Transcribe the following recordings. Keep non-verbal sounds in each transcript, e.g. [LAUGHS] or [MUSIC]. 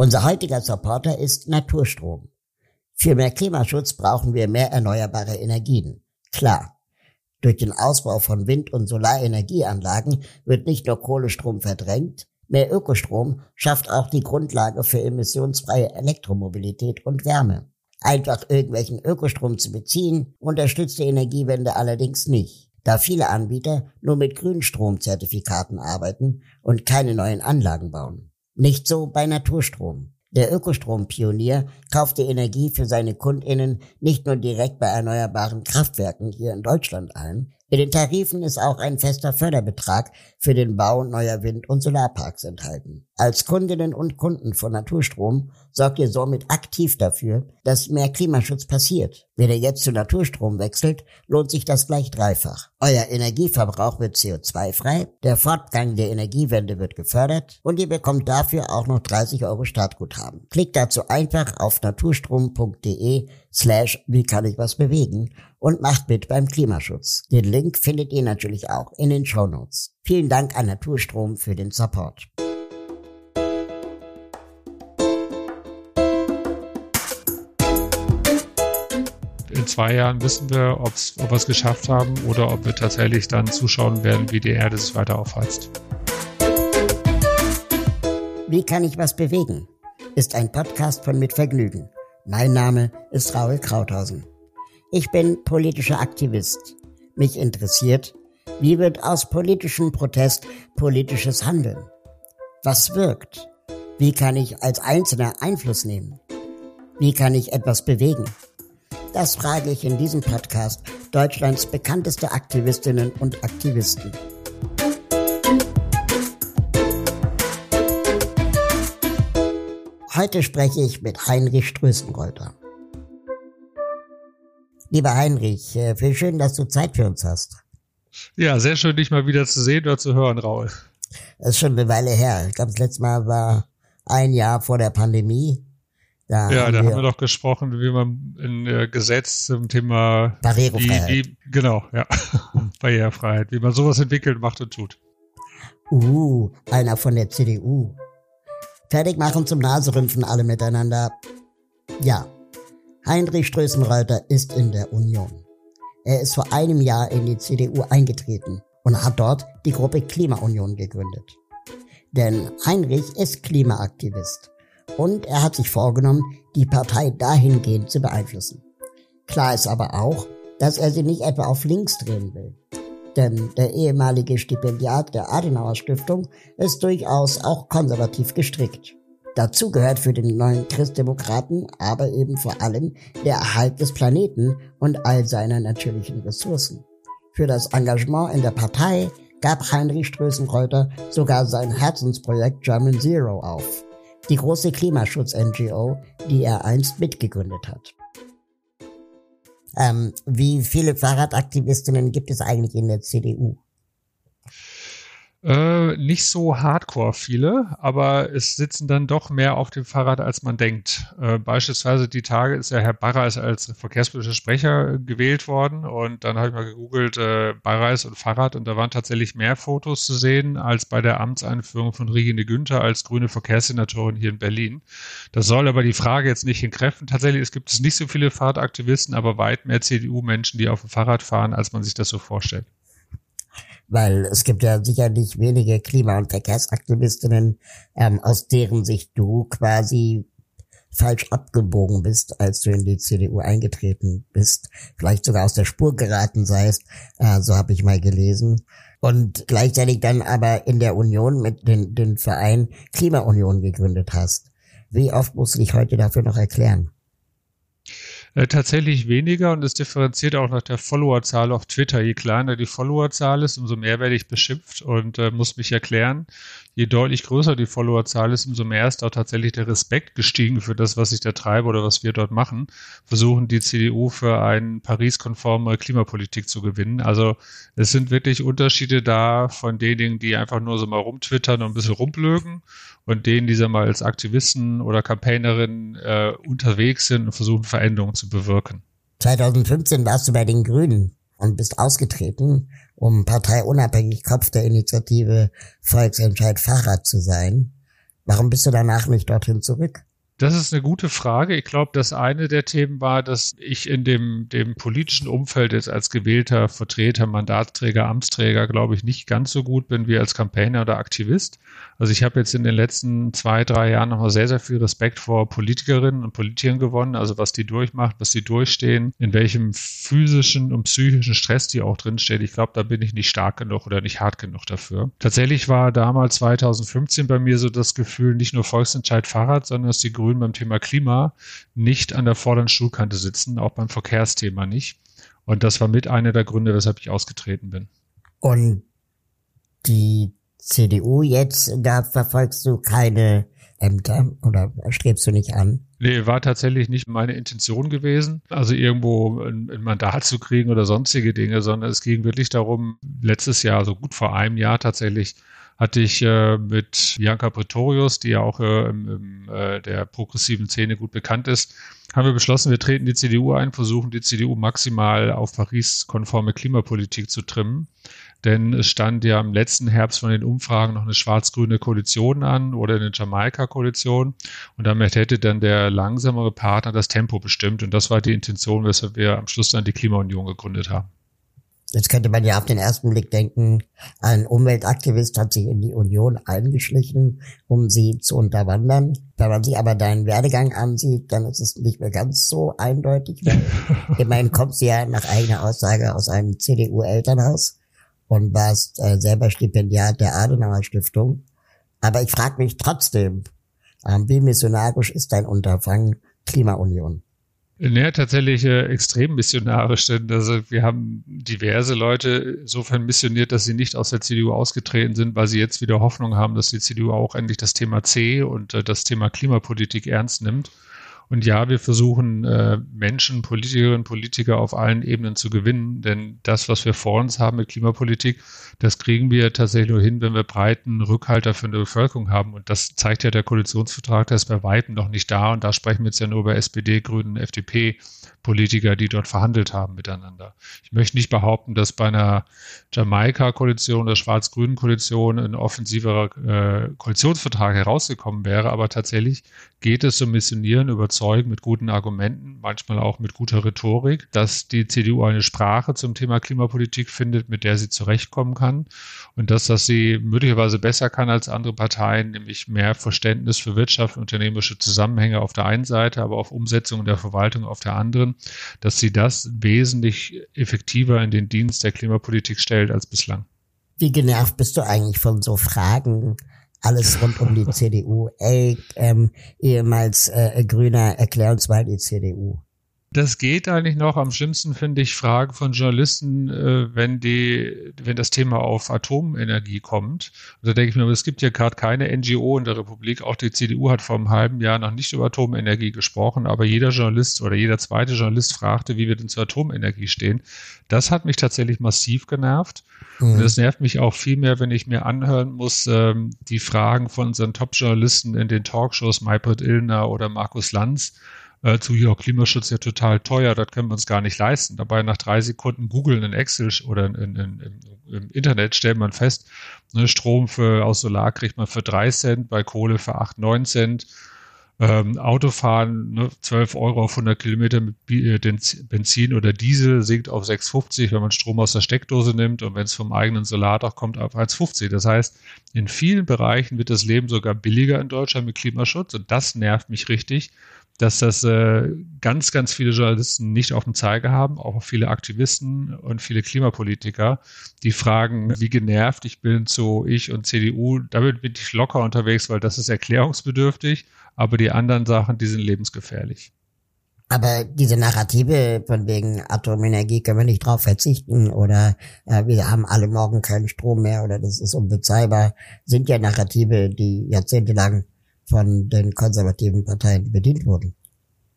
Unser heutiger Supporter ist Naturstrom. Für mehr Klimaschutz brauchen wir mehr erneuerbare Energien. Klar. Durch den Ausbau von Wind- und Solarenergieanlagen wird nicht nur Kohlestrom verdrängt, mehr Ökostrom schafft auch die Grundlage für emissionsfreie Elektromobilität und Wärme. Einfach irgendwelchen Ökostrom zu beziehen, unterstützt die Energiewende allerdings nicht, da viele Anbieter nur mit Grünstromzertifikaten arbeiten und keine neuen Anlagen bauen. Nicht so bei Naturstrom. Der Ökostrompionier kauft die Energie für seine Kundinnen nicht nur direkt bei erneuerbaren Kraftwerken hier in Deutschland ein, in den Tarifen ist auch ein fester Förderbetrag für den Bau neuer Wind- und Solarparks enthalten. Als Kundinnen und Kunden von Naturstrom sorgt ihr somit aktiv dafür, dass mehr Klimaschutz passiert. Wenn ihr jetzt zu Naturstrom wechselt, lohnt sich das gleich dreifach. Euer Energieverbrauch wird CO2-frei, der Fortgang der Energiewende wird gefördert und ihr bekommt dafür auch noch 30 Euro Startguthaben. Klickt dazu einfach auf naturstrom.de slash wie kann ich was bewegen und macht mit beim Klimaschutz. Den Link findet ihr natürlich auch in den Show Notes. Vielen Dank an Naturstrom für den Support. Zwei Jahren wissen wir, ob wir es geschafft haben oder ob wir tatsächlich dann zuschauen werden, wie die Erde sich weiter aufheizt. Wie kann ich was bewegen? Ist ein Podcast von Mit Vergnügen. Mein Name ist Raul Krauthausen. Ich bin politischer Aktivist. Mich interessiert, wie wird aus politischem Protest politisches Handeln? Was wirkt? Wie kann ich als Einzelner Einfluss nehmen? Wie kann ich etwas bewegen? Das frage ich in diesem Podcast Deutschlands bekannteste Aktivistinnen und Aktivisten. Heute spreche ich mit Heinrich Strößenreuter. Lieber Heinrich, äh, wie schön, dass du Zeit für uns hast. Ja, sehr schön, dich mal wieder zu sehen oder zu hören, Raul. Das ist schon eine Weile her. Ich glaube, das letzte Mal war ein Jahr vor der Pandemie. Da ja, da wir haben wir doch gesprochen, wie man ein äh, Gesetz zum Thema Barrierefreiheit. Wie, wie, genau, ja. [LAUGHS] Barrierefreiheit, wie man sowas entwickelt, macht und tut. Uh, einer von der CDU. Fertig machen zum Naserümpfen alle miteinander. Ja, Heinrich Strößenreuther ist in der Union. Er ist vor einem Jahr in die CDU eingetreten und hat dort die Gruppe Klimaunion gegründet. Denn Heinrich ist Klimaaktivist und er hat sich vorgenommen, die Partei dahingehend zu beeinflussen. Klar ist aber auch, dass er sie nicht etwa auf links drehen will. Denn der ehemalige Stipendiat der Adenauer Stiftung ist durchaus auch konservativ gestrickt. Dazu gehört für den neuen Christdemokraten aber eben vor allem der Erhalt des Planeten und all seiner natürlichen Ressourcen. Für das Engagement in der Partei gab Heinrich Strößenreuter sogar sein Herzensprojekt German Zero auf, die große Klimaschutz-NGO, die er einst mitgegründet hat. Ähm, wie viele Fahrradaktivistinnen gibt es eigentlich in der CDU? Äh, nicht so hardcore viele, aber es sitzen dann doch mehr auf dem Fahrrad, als man denkt. Äh, beispielsweise die Tage ist ja Herr Barreis als verkehrspolitischer Sprecher gewählt worden und dann habe ich mal gegoogelt äh, Barreis und Fahrrad und da waren tatsächlich mehr Fotos zu sehen als bei der Amtseinführung von Regine Günther als grüne Verkehrssenatorin hier in Berlin. Das soll aber die Frage jetzt nicht entkräften. Tatsächlich es gibt es nicht so viele Fahrradaktivisten, aber weit mehr CDU-Menschen, die auf dem Fahrrad fahren, als man sich das so vorstellt weil es gibt ja sicherlich wenige Klima- und Verkehrsaktivistinnen, ähm, aus deren Sicht du quasi falsch abgebogen bist, als du in die CDU eingetreten bist, vielleicht sogar aus der Spur geraten seist, äh, so habe ich mal gelesen. Und gleichzeitig dann aber in der Union mit den, den Verein Klimaunion gegründet hast. Wie oft musst du dich heute dafür noch erklären? Äh, tatsächlich weniger und es differenziert auch nach der Followerzahl auf Twitter. Je kleiner die Followerzahl ist, umso mehr werde ich beschimpft und äh, muss mich erklären. Je deutlich größer die Followerzahl ist, umso mehr ist auch tatsächlich der Respekt gestiegen für das, was ich da treibe oder was wir dort machen. Versuchen die CDU für eine Paris-konforme Klimapolitik zu gewinnen. Also es sind wirklich Unterschiede da von denjenigen, die einfach nur so mal rumtwittern und ein bisschen rumblögen und denen, die so mal als Aktivisten oder Campaignerin äh, unterwegs sind und versuchen, Veränderungen zu bewirken. 2015 warst du bei den Grünen und bist ausgetreten, um parteiunabhängig Kopf der Initiative Volksentscheid Fahrrad zu sein. Warum bist du danach nicht dorthin zurück? Das ist eine gute Frage. Ich glaube, dass eine der Themen war, dass ich in dem, dem politischen Umfeld jetzt als gewählter Vertreter, Mandatsträger, Amtsträger, glaube ich, nicht ganz so gut bin wie als Campaigner oder Aktivist. Also ich habe jetzt in den letzten zwei, drei Jahren nochmal sehr, sehr viel Respekt vor Politikerinnen und Politikern gewonnen, also was die durchmacht, was die durchstehen, in welchem physischen und psychischen Stress die auch drinsteht. Ich glaube, da bin ich nicht stark genug oder nicht hart genug dafür. Tatsächlich war damals 2015 bei mir so das Gefühl, nicht nur Volksentscheid Fahrrad, sondern dass die Grünen Grünen beim Thema Klima nicht an der vorderen Stuhlkante sitzen, auch beim Verkehrsthema nicht. Und das war mit einer der Gründe, weshalb ich ausgetreten bin. Und die CDU jetzt, da verfolgst du keine Ämter oder strebst du nicht an? Nee, war tatsächlich nicht meine Intention gewesen, also irgendwo ein, ein, Mandat zu kriegen oder sonstige Dinge, sondern es ging wirklich darum, letztes Jahr, so gut vor einem Jahr tatsächlich, hatte ich äh, mit Bianca Pretorius, die ja auch äh, im, äh, der progressiven Szene gut bekannt ist, haben wir beschlossen, wir treten die CDU ein, versuchen die CDU maximal auf Paris-konforme Klimapolitik zu trimmen. Denn es stand ja im letzten Herbst von den Umfragen noch eine schwarz-grüne Koalition an oder eine Jamaika-Koalition. Und damit hätte dann der langsamere Partner das Tempo bestimmt. Und das war die Intention, weshalb wir am Schluss dann die Klimaunion gegründet haben. Jetzt könnte man ja auf den ersten Blick denken, ein Umweltaktivist hat sich in die Union eingeschlichen, um sie zu unterwandern. Wenn man sich aber deinen Werdegang ansieht, dann ist es nicht mehr ganz so eindeutig. [LAUGHS] Immerhin kommst du ja nach eigener Aussage aus einem CDU-Elternhaus und warst äh, selber Stipendiat der Adenauer Stiftung. Aber ich frage mich trotzdem, äh, wie missionarisch ist dein Unterfangen Klimaunion? Naja, tatsächlich äh, extrem missionarisch, denn also wir haben diverse Leute insofern missioniert, dass sie nicht aus der CDU ausgetreten sind, weil sie jetzt wieder Hoffnung haben, dass die CDU auch endlich das Thema C und äh, das Thema Klimapolitik ernst nimmt. Und ja, wir versuchen äh, Menschen, Politikerinnen, Politiker auf allen Ebenen zu gewinnen, denn das, was wir vor uns haben mit Klimapolitik, das kriegen wir tatsächlich nur hin, wenn wir breiten Rückhalter für eine Bevölkerung haben. Und das zeigt ja der Koalitionsvertrag, der ist bei Weitem noch nicht da. Und da sprechen wir jetzt ja nur über SPD, Grünen, FDP. Politiker, die dort verhandelt haben miteinander. Ich möchte nicht behaupten, dass bei einer Jamaika-Koalition oder schwarz-grünen Koalition ein offensiverer äh, Koalitionsvertrag herausgekommen wäre, aber tatsächlich geht es um Missionieren, Überzeugen mit guten Argumenten, manchmal auch mit guter Rhetorik, dass die CDU eine Sprache zum Thema Klimapolitik findet, mit der sie zurechtkommen kann und dass das sie möglicherweise besser kann als andere Parteien, nämlich mehr Verständnis für Wirtschaft und unternehmerische Zusammenhänge auf der einen Seite, aber auch Umsetzung der Verwaltung auf der anderen, dass sie das wesentlich effektiver in den Dienst der Klimapolitik stellt als bislang. Wie genervt bist du eigentlich von so Fragen? Alles rund um die [LAUGHS] CDU. Ey, ähm, ehemals äh, Grüner, erklär uns mal die CDU. Das geht eigentlich noch. Am schlimmsten finde ich Fragen von Journalisten, äh, wenn die, wenn das Thema auf Atomenergie kommt. Und da denke ich mir, es gibt ja gerade keine NGO in der Republik. Auch die CDU hat vor einem halben Jahr noch nicht über Atomenergie gesprochen, aber jeder Journalist oder jeder zweite Journalist fragte, wie wir denn zur Atomenergie stehen. Das hat mich tatsächlich massiv genervt. Mhm. Und es nervt mich auch viel mehr, wenn ich mir anhören muss, ähm, die Fragen von unseren Top-Journalisten in den Talkshows, Maybrit Illner oder Markus Lanz äh, zu hier Klimaschutz ja total teuer, das können wir uns gar nicht leisten. Dabei nach drei Sekunden googeln in Excel oder in, in, in, im Internet stellt man fest, ne, Strom für aus Solar kriegt man für drei Cent, bei Kohle für acht, neun Cent. Ähm, Autofahren, ne, 12 Euro auf 100 Kilometer mit äh, Benzin oder Diesel sinkt auf 6,50, wenn man Strom aus der Steckdose nimmt und wenn es vom eigenen Solardach kommt, auf 1,50. Das heißt, in vielen Bereichen wird das Leben sogar billiger in Deutschland mit Klimaschutz und das nervt mich richtig, dass das äh, ganz, ganz viele Journalisten nicht auf dem Zeiger haben, auch viele Aktivisten und viele Klimapolitiker, die fragen, wie genervt ich bin zu ich und CDU. Damit bin ich locker unterwegs, weil das ist erklärungsbedürftig, aber die anderen Sachen, die sind lebensgefährlich. Aber diese Narrative von wegen Atomenergie können wir nicht drauf verzichten oder äh, wir haben alle morgen keinen Strom mehr oder das ist unbezahlbar, sind ja Narrative, die jahrzehntelang von den konservativen Parteien bedient wurden.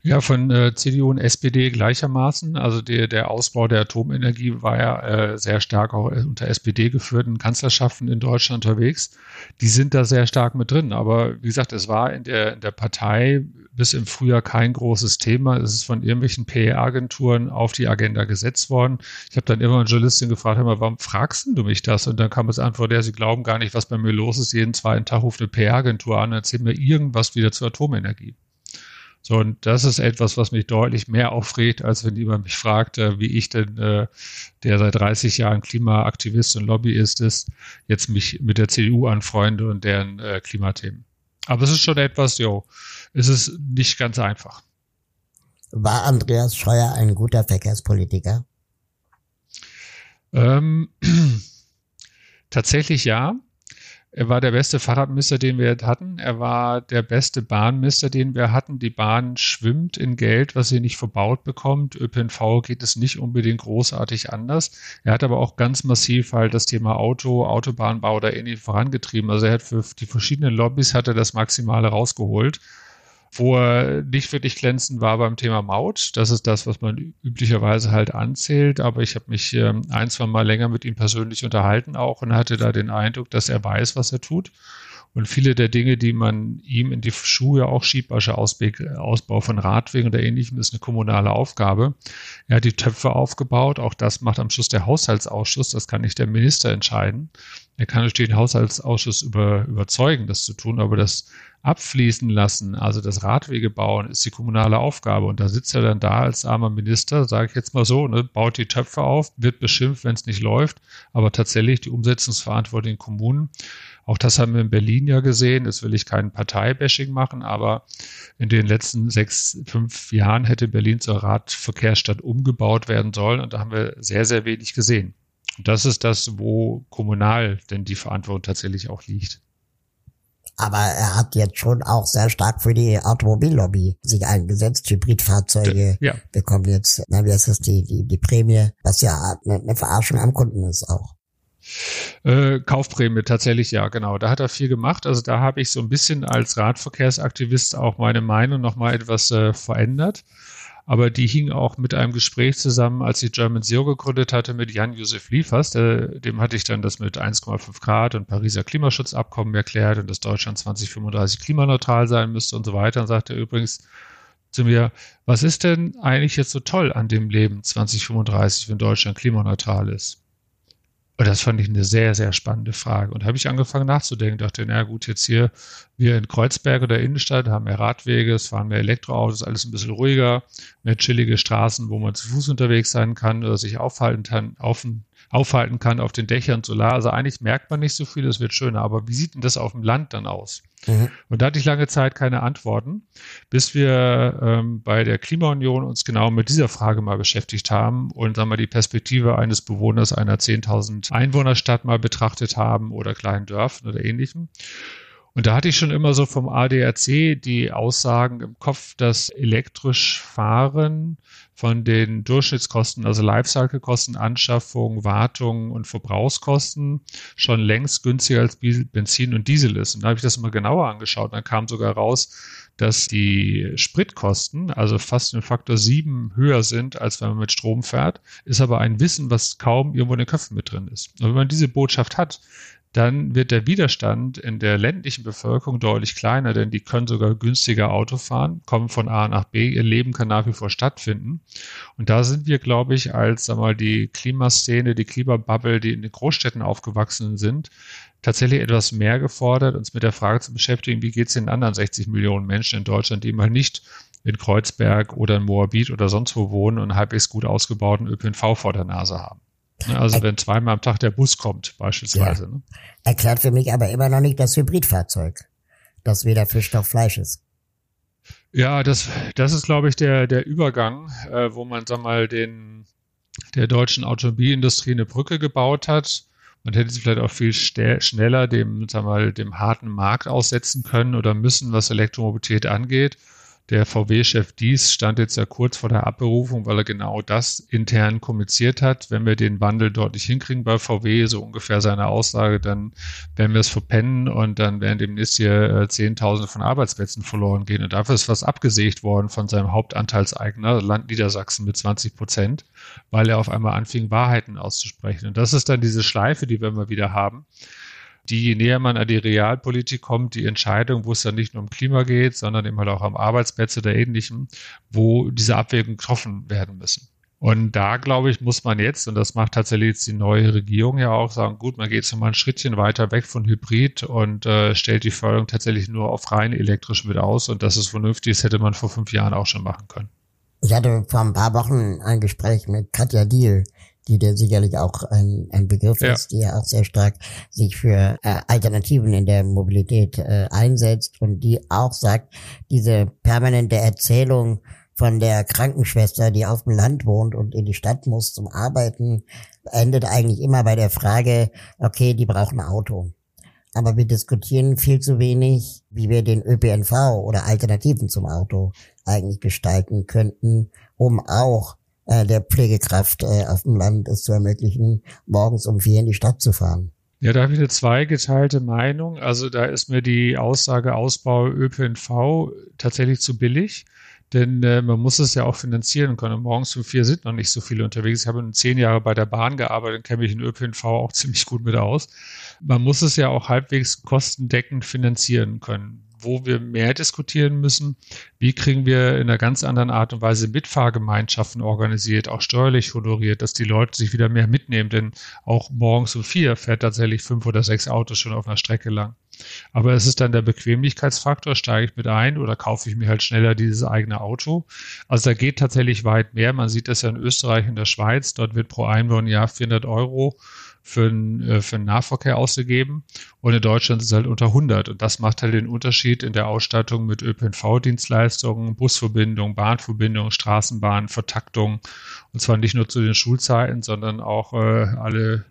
Ja, von äh, CDU und SPD gleichermaßen. Also der, der Ausbau der Atomenergie war ja äh, sehr stark auch unter SPD geführten Kanzlerschaften in Deutschland unterwegs. Die sind da sehr stark mit drin. Aber wie gesagt, es war in der, in der Partei bis im Frühjahr kein großes Thema. Es ist von irgendwelchen PR-Agenturen auf die Agenda gesetzt worden. Ich habe dann immer eine Journalistin gefragt, hör mal, warum fragst du mich das? Und dann kam es Antwort, ja, sie glauben gar nicht, was bei mir los ist. Jeden zweiten Tag ruft eine PR-Agentur an und erzählt mir irgendwas wieder zur Atomenergie. So, und das ist etwas, was mich deutlich mehr aufregt, als wenn jemand mich fragt, äh, wie ich denn, äh, der seit 30 Jahren Klimaaktivist und Lobbyist ist, jetzt mich mit der CDU anfreunde und deren äh, Klimathemen. Aber es ist schon etwas, jo, es ist nicht ganz einfach. War Andreas Scheuer ein guter Verkehrspolitiker? Ähm, [CLEARS THROAT] tatsächlich ja. Er war der beste Fahrradmister, den wir hatten. Er war der beste Bahnmister, den wir hatten. Die Bahn schwimmt in Geld, was sie nicht verbaut bekommt. ÖPNV geht es nicht unbedingt großartig anders. Er hat aber auch ganz massiv halt das Thema Auto, Autobahnbau da ähnlich vorangetrieben. Also er hat für die verschiedenen Lobbys hat er das Maximale rausgeholt. Wo er nicht wirklich glänzend war beim Thema Maut. Das ist das, was man üblicherweise halt anzählt. Aber ich habe mich ähm, ein, zwei Mal länger mit ihm persönlich unterhalten auch und hatte da den Eindruck, dass er weiß, was er tut. Und viele der Dinge, die man ihm in die Schuhe auch schiebt, also Ausbau von Radwegen oder ähnlichem, ist eine kommunale Aufgabe. Er hat die Töpfe aufgebaut. Auch das macht am Schluss der Haushaltsausschuss. Das kann nicht der Minister entscheiden. Er kann natürlich den Haushaltsausschuss über, überzeugen, das zu tun, aber das abfließen lassen, also das Radwege bauen, ist die kommunale Aufgabe. Und da sitzt er dann da als armer Minister, sage ich jetzt mal so, ne, baut die Töpfe auf, wird beschimpft, wenn es nicht läuft, aber tatsächlich die Umsetzungsverantwortung in Kommunen. Auch das haben wir in Berlin ja gesehen. Das will ich kein Parteibashing machen, aber in den letzten sechs, fünf Jahren hätte Berlin zur Radverkehrsstadt umgebaut werden sollen. Und da haben wir sehr, sehr wenig gesehen. Das ist das, wo kommunal denn die Verantwortung tatsächlich auch liegt. Aber er hat jetzt schon auch sehr stark für die Automobillobby sich eingesetzt. Hybridfahrzeuge ja. bekommen jetzt, na, wie heißt das, die, die, die Prämie, was ja eine, eine Verarschung am Kunden ist auch. Äh, Kaufprämie tatsächlich, ja, genau. Da hat er viel gemacht. Also da habe ich so ein bisschen als Radverkehrsaktivist auch meine Meinung nochmal etwas äh, verändert aber die hing auch mit einem Gespräch zusammen, als ich German Zero gegründet hatte mit Jan-Josef Liefers. Der, dem hatte ich dann das mit 1,5 Grad und Pariser Klimaschutzabkommen erklärt und dass Deutschland 2035 klimaneutral sein müsste und so weiter. Und sagte übrigens zu mir, was ist denn eigentlich jetzt so toll an dem Leben 2035, wenn Deutschland klimaneutral ist? Und das fand ich eine sehr, sehr spannende Frage. Und habe ich angefangen nachzudenken, dachte, na gut, jetzt hier, wir in Kreuzberg oder Innenstadt haben mehr Radwege, es fahren mehr Elektroautos, alles ein bisschen ruhiger, mehr chillige Straßen, wo man zu Fuß unterwegs sein kann oder sich aufhalten kann, aufhalten kann auf den Dächern, Solar. Also eigentlich merkt man nicht so viel, es wird schöner. Aber wie sieht denn das auf dem Land dann aus? Mhm. Und da hatte ich lange Zeit keine Antworten, bis wir ähm, bei der Klimaunion uns genau mit dieser Frage mal beschäftigt haben und sagen wir die Perspektive eines Bewohners einer 10.000 Einwohnerstadt mal betrachtet haben oder kleinen Dörfern oder ähnlichem. Und da hatte ich schon immer so vom ADAC die Aussagen im Kopf, dass elektrisch Fahren von den Durchschnittskosten, also Lifecycle-Kosten, Anschaffung, Wartung und Verbrauchskosten schon längst günstiger als Benzin und Diesel ist. Und da habe ich das mal genauer angeschaut. Dann kam sogar raus, dass die Spritkosten, also fast einen Faktor sieben höher sind, als wenn man mit Strom fährt, ist aber ein Wissen, was kaum irgendwo in den Köpfen mit drin ist. Und wenn man diese Botschaft hat, dann wird der Widerstand in der ländlichen Bevölkerung deutlich kleiner, denn die können sogar günstiger Auto fahren, kommen von A nach B, ihr Leben kann nach wie vor stattfinden. Und da sind wir, glaube ich, als sag mal, die Klimaszene, die Klimabubble, die in den Großstädten aufgewachsen sind, tatsächlich etwas mehr gefordert, uns mit der Frage zu beschäftigen, wie geht es den anderen 60 Millionen Menschen in Deutschland, die mal nicht in Kreuzberg oder in Moabit oder sonst wo wohnen und halbwegs gut ausgebauten ÖPNV vor der Nase haben. Also er wenn zweimal am Tag der Bus kommt, beispielsweise. Ja. Ne? Erklärt für mich aber immer noch nicht das Hybridfahrzeug, das weder Fisch noch Fleisch ist. Ja, das, das ist, glaube ich, der, der Übergang, äh, wo man, sag mal, den, der deutschen Automobilindustrie eine Brücke gebaut hat. Man hätte sie vielleicht auch viel schneller dem, sag mal, dem harten Markt aussetzen können oder müssen, was Elektromobilität angeht. Der VW-Chef Dies stand jetzt ja kurz vor der Abberufung, weil er genau das intern kommuniziert hat. Wenn wir den Wandel dort nicht hinkriegen bei VW, so ungefähr seine Aussage, dann werden wir es verpennen und dann werden demnächst hier äh, Zehntausende von Arbeitsplätzen verloren gehen. Und dafür ist was abgesägt worden von seinem Hauptanteilseigner, Land Niedersachsen mit 20 Prozent, weil er auf einmal anfing, Wahrheiten auszusprechen. Und das ist dann diese Schleife, die wir immer wieder haben die, je näher man an die Realpolitik kommt, die Entscheidung, wo es dann nicht nur um Klima geht, sondern eben halt auch um Arbeitsplätze oder ähnlichem, wo diese Abwägungen getroffen werden müssen. Und da, glaube ich, muss man jetzt, und das macht tatsächlich jetzt die neue Regierung ja auch, sagen, gut, man geht jetzt mal ein Schrittchen weiter weg von Hybrid und äh, stellt die Förderung tatsächlich nur auf rein elektrisch mit aus. Und das ist vernünftig, das hätte man vor fünf Jahren auch schon machen können. Ich hatte vor ein paar Wochen ein Gespräch mit Katja Diel, die dir sicherlich auch ein, ein Begriff ja. ist, die ja auch sehr stark sich für äh, Alternativen in der Mobilität äh, einsetzt und die auch sagt, diese permanente Erzählung von der Krankenschwester, die auf dem Land wohnt und in die Stadt muss zum Arbeiten, endet eigentlich immer bei der Frage, okay, die brauchen ein Auto. Aber wir diskutieren viel zu wenig, wie wir den ÖPNV oder Alternativen zum Auto eigentlich gestalten könnten, um auch äh, der Pflegekraft äh, auf dem Land es zu ermöglichen, morgens um vier in die Stadt zu fahren. Ja, da habe ich eine zweigeteilte Meinung. Also da ist mir die Aussage Ausbau ÖPNV tatsächlich zu billig. Denn äh, man muss es ja auch finanzieren können. Morgens um vier sind noch nicht so viele unterwegs. Ich habe zehn Jahre bei der Bahn gearbeitet und kenne mich in ÖPNV auch [LAUGHS] ziemlich gut mit aus. Man muss es ja auch halbwegs kostendeckend finanzieren können wo wir mehr diskutieren müssen, wie kriegen wir in einer ganz anderen Art und Weise Mitfahrgemeinschaften organisiert, auch steuerlich honoriert, dass die Leute sich wieder mehr mitnehmen, denn auch morgens um vier fährt tatsächlich fünf oder sechs Autos schon auf einer Strecke lang. Aber es ist dann der Bequemlichkeitsfaktor, steige ich mit ein oder kaufe ich mir halt schneller dieses eigene Auto. Also da geht tatsächlich weit mehr. Man sieht das ja in Österreich und der Schweiz. Dort wird pro Einwohner Jahr 400 Euro für den, äh, für den Nahverkehr ausgegeben und in Deutschland ist es halt unter 100 und das macht halt den Unterschied in der Ausstattung mit ÖPNV-Dienstleistungen, Busverbindung, Bahnverbindung, Straßenbahn, Vertaktung und zwar nicht nur zu den Schulzeiten, sondern auch äh, alle,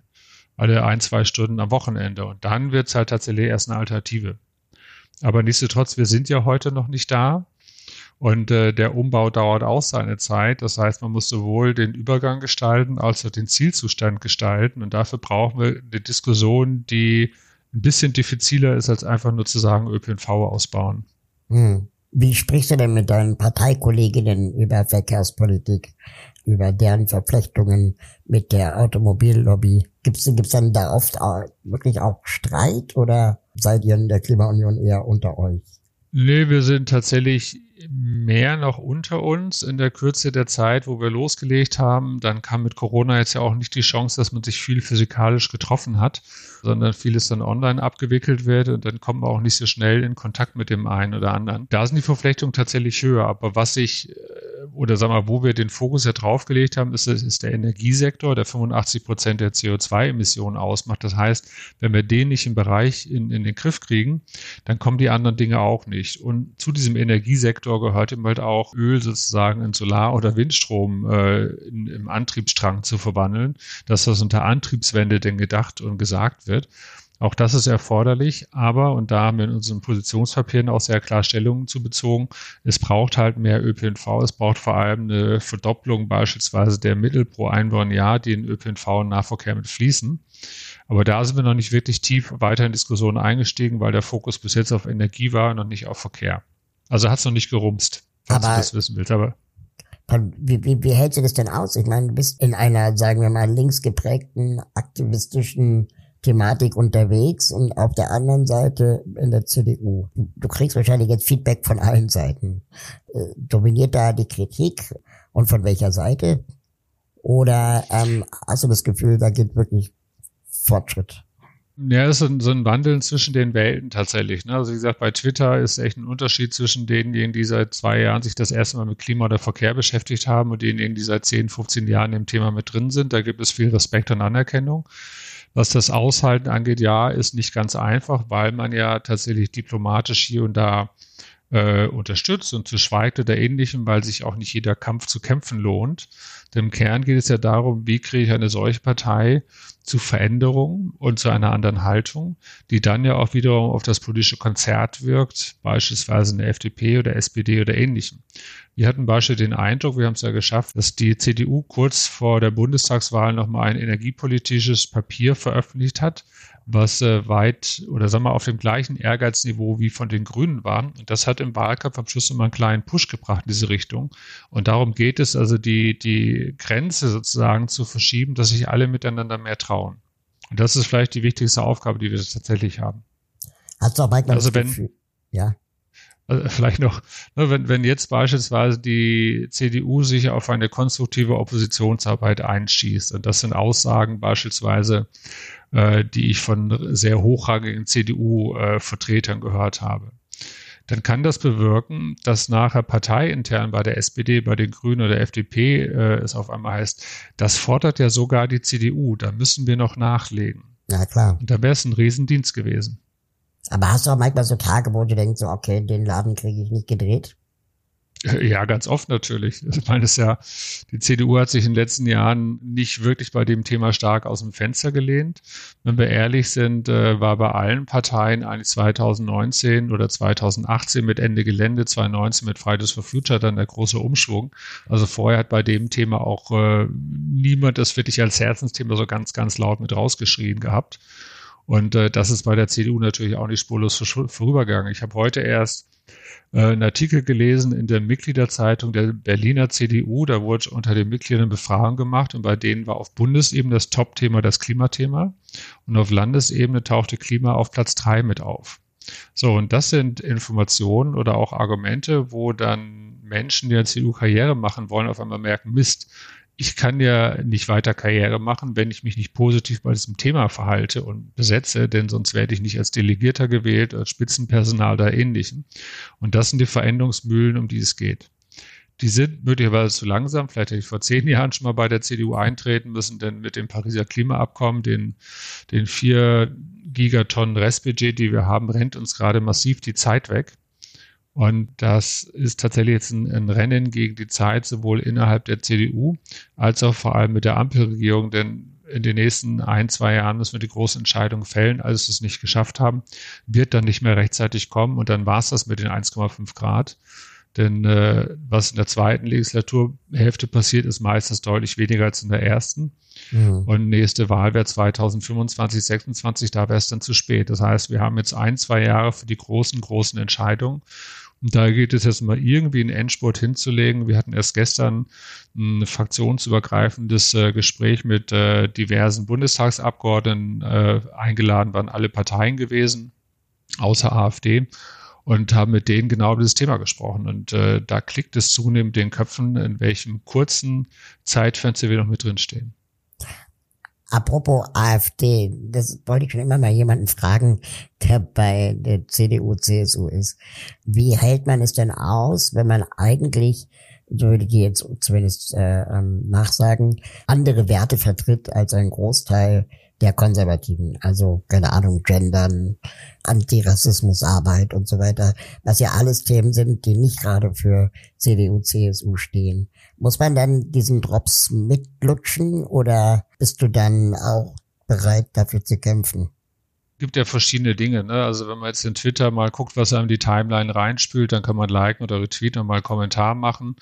alle ein, zwei Stunden am Wochenende und dann wird es halt tatsächlich erst eine Alternative. Aber nichtsdestotrotz, wir sind ja heute noch nicht da. Und äh, der Umbau dauert auch seine Zeit. Das heißt, man muss sowohl den Übergang gestalten als auch den Zielzustand gestalten. Und dafür brauchen wir eine Diskussion, die ein bisschen diffiziler ist, als einfach nur zu sagen, ÖPNV ausbauen. Hm. Wie sprichst du denn mit deinen Parteikolleginnen über Verkehrspolitik, über deren Verflechtungen mit der Automobillobby? Gibt es gibt's dann da oft wirklich auch Streit oder seid ihr in der Klimaunion eher unter euch? Nee, wir sind tatsächlich mehr noch unter uns in der Kürze der Zeit, wo wir losgelegt haben. Dann kam mit Corona jetzt ja auch nicht die Chance, dass man sich viel physikalisch getroffen hat, sondern vieles dann online abgewickelt wird und dann kommt man auch nicht so schnell in Kontakt mit dem einen oder anderen. Da sind die Verflechtungen tatsächlich höher. Aber was ich, äh, oder sag mal, wo wir den Fokus ja draufgelegt haben, ist, ist der Energiesektor, der 85 Prozent der CO2-Emissionen ausmacht. Das heißt, wenn wir den nicht im Bereich in, in den Griff kriegen, dann kommen die anderen Dinge auch nicht. Und zu diesem Energiesektor gehört eben halt auch Öl sozusagen in Solar- oder Windstrom äh, in, im Antriebsstrang zu verwandeln, dass das unter Antriebswende denn gedacht und gesagt wird. Auch das ist erforderlich, aber, und da haben wir in unseren Positionspapieren auch sehr klar Stellungen zu bezogen, es braucht halt mehr ÖPNV, es braucht vor allem eine Verdopplung beispielsweise der Mittel pro Einwohner Jahr, die in ÖPNV und Nahverkehr mit fließen. Aber da sind wir noch nicht wirklich tief weiter in Diskussionen eingestiegen, weil der Fokus bis jetzt auf Energie war und noch nicht auf Verkehr. Also hat es noch nicht gerumst, falls aber, du das wissen willst, aber. Wie, wie, wie hältst du das denn aus? Ich meine, du bist in einer, sagen wir mal, links geprägten, aktivistischen Thematik unterwegs und auf der anderen Seite in der CDU. Du kriegst wahrscheinlich jetzt Feedback von allen Seiten. Äh, dominiert da die Kritik und von welcher Seite? Oder ähm, hast du das Gefühl, da geht wirklich Fortschritt? Ja, es ist so ein, Wandeln zwischen den Welten tatsächlich. Ne? Also wie gesagt, bei Twitter ist echt ein Unterschied zwischen denjenigen, die seit zwei Jahren sich das erste Mal mit Klima oder Verkehr beschäftigt haben und denjenigen, die seit 10, 15 Jahren im Thema mit drin sind. Da gibt es viel Respekt und Anerkennung. Was das Aushalten angeht, ja, ist nicht ganz einfach, weil man ja tatsächlich diplomatisch hier und da äh, unterstützt und zu schweigt oder ähnlichem, weil sich auch nicht jeder Kampf zu kämpfen lohnt. Denn im Kern geht es ja darum, wie kriege ich eine solche Partei zu Veränderungen und zu einer anderen Haltung, die dann ja auch wiederum auf das politische Konzert wirkt, beispielsweise in der FDP oder SPD oder ähnlichem. Wir hatten beispielsweise den Eindruck, wir haben es ja geschafft, dass die CDU kurz vor der Bundestagswahl nochmal ein energiepolitisches Papier veröffentlicht hat, was äh, weit oder sagen wir auf dem gleichen Ehrgeizniveau wie von den Grünen war. Und das hat im Wahlkampf am Schluss immer einen kleinen Push gebracht in diese Richtung. Und darum geht es also, die, die Grenze sozusagen zu verschieben, dass sich alle miteinander mehr trauen. Und das ist vielleicht die wichtigste Aufgabe, die wir tatsächlich haben. Hast du auch manchmal also wenn, Gefühl, ja? Also vielleicht noch, ne, wenn, wenn jetzt beispielsweise die CDU sich auf eine konstruktive Oppositionsarbeit einschießt, und das sind Aussagen beispielsweise, äh, die ich von sehr hochrangigen CDU-Vertretern äh, gehört habe, dann kann das bewirken, dass nachher parteiintern bei der SPD, bei den Grünen oder der FDP äh, es auf einmal heißt, das fordert ja sogar die CDU, da müssen wir noch nachlegen. Ja, klar. Und da wäre es ein Riesendienst gewesen. Aber hast du auch manchmal so Tage, wo du denkst, so, okay, den Laden kriege ich nicht gedreht? Ja, ganz oft natürlich. [LAUGHS] Ich meine, es ja, die CDU hat sich in den letzten Jahren nicht wirklich bei dem Thema stark aus dem Fenster gelehnt. Wenn wir ehrlich sind, äh, war bei allen Parteien eigentlich 2019 oder 2018 mit Ende Gelände, 2019 mit Fridays for Future dann der große Umschwung. Also vorher hat bei dem Thema auch äh, niemand das wirklich als Herzensthema so ganz, ganz laut mit rausgeschrien gehabt. Und äh, das ist bei der CDU natürlich auch nicht spurlos vorübergegangen. Ich habe heute erst äh, einen Artikel gelesen in der Mitgliederzeitung der Berliner CDU. Da wurde unter den Mitgliedern Befragung gemacht und bei denen war auf Bundesebene das Top-Thema das Klimathema und auf Landesebene tauchte Klima auf Platz drei mit auf. So, und das sind Informationen oder auch Argumente, wo dann Menschen, die eine CDU Karriere machen wollen, auf einmal merken, Mist, ich kann ja nicht weiter Karriere machen, wenn ich mich nicht positiv bei diesem Thema verhalte und besetze, denn sonst werde ich nicht als Delegierter gewählt, als Spitzenpersonal oder ähnlichem. Und das sind die Veränderungsmühlen, um die es geht. Die sind möglicherweise zu langsam. Vielleicht hätte ich vor zehn Jahren schon mal bei der CDU eintreten müssen, denn mit dem Pariser Klimaabkommen, den, den vier Gigatonnen Restbudget, die wir haben, rennt uns gerade massiv die Zeit weg. Und das ist tatsächlich jetzt ein, ein, Rennen gegen die Zeit, sowohl innerhalb der CDU als auch vor allem mit der Ampelregierung, denn in den nächsten ein, zwei Jahren müssen wir die große Entscheidung fällen. Als wir es nicht geschafft haben, wird dann nicht mehr rechtzeitig kommen und dann war es das mit den 1,5 Grad. Denn äh, was in der zweiten Legislaturhälfte passiert, ist meistens deutlich weniger als in der ersten. Mhm. Und nächste Wahl wäre 2025, 26, da wäre es dann zu spät. Das heißt, wir haben jetzt ein, zwei Jahre für die großen, großen Entscheidungen. Da geht es jetzt mal irgendwie einen Endspurt hinzulegen. Wir hatten erst gestern ein fraktionsübergreifendes äh, Gespräch mit äh, diversen Bundestagsabgeordneten. Äh, eingeladen waren alle Parteien gewesen, außer AfD und haben mit denen genau über dieses Thema gesprochen. Und äh, da klickt es zunehmend den Köpfen, in welchem kurzen Zeitfenster wir noch mit drin stehen. Apropos AfD, das wollte ich schon immer mal jemanden fragen, der bei der CDU, CSU ist. Wie hält man es denn aus, wenn man eigentlich, so würde ich jetzt zumindest äh, ähm, nachsagen, andere Werte vertritt als ein Großteil der Konservativen? Also, keine Ahnung, Gendern, Antirassismusarbeit und so weiter, was ja alles Themen sind, die nicht gerade für CDU, CSU stehen. Muss man dann diesen Drops mitlutschen oder bist du dann auch bereit, dafür zu kämpfen? gibt ja verschiedene Dinge. Ne? Also wenn man jetzt in Twitter mal guckt, was einem die Timeline reinspült, dann kann man liken oder retweeten und mal Kommentar machen.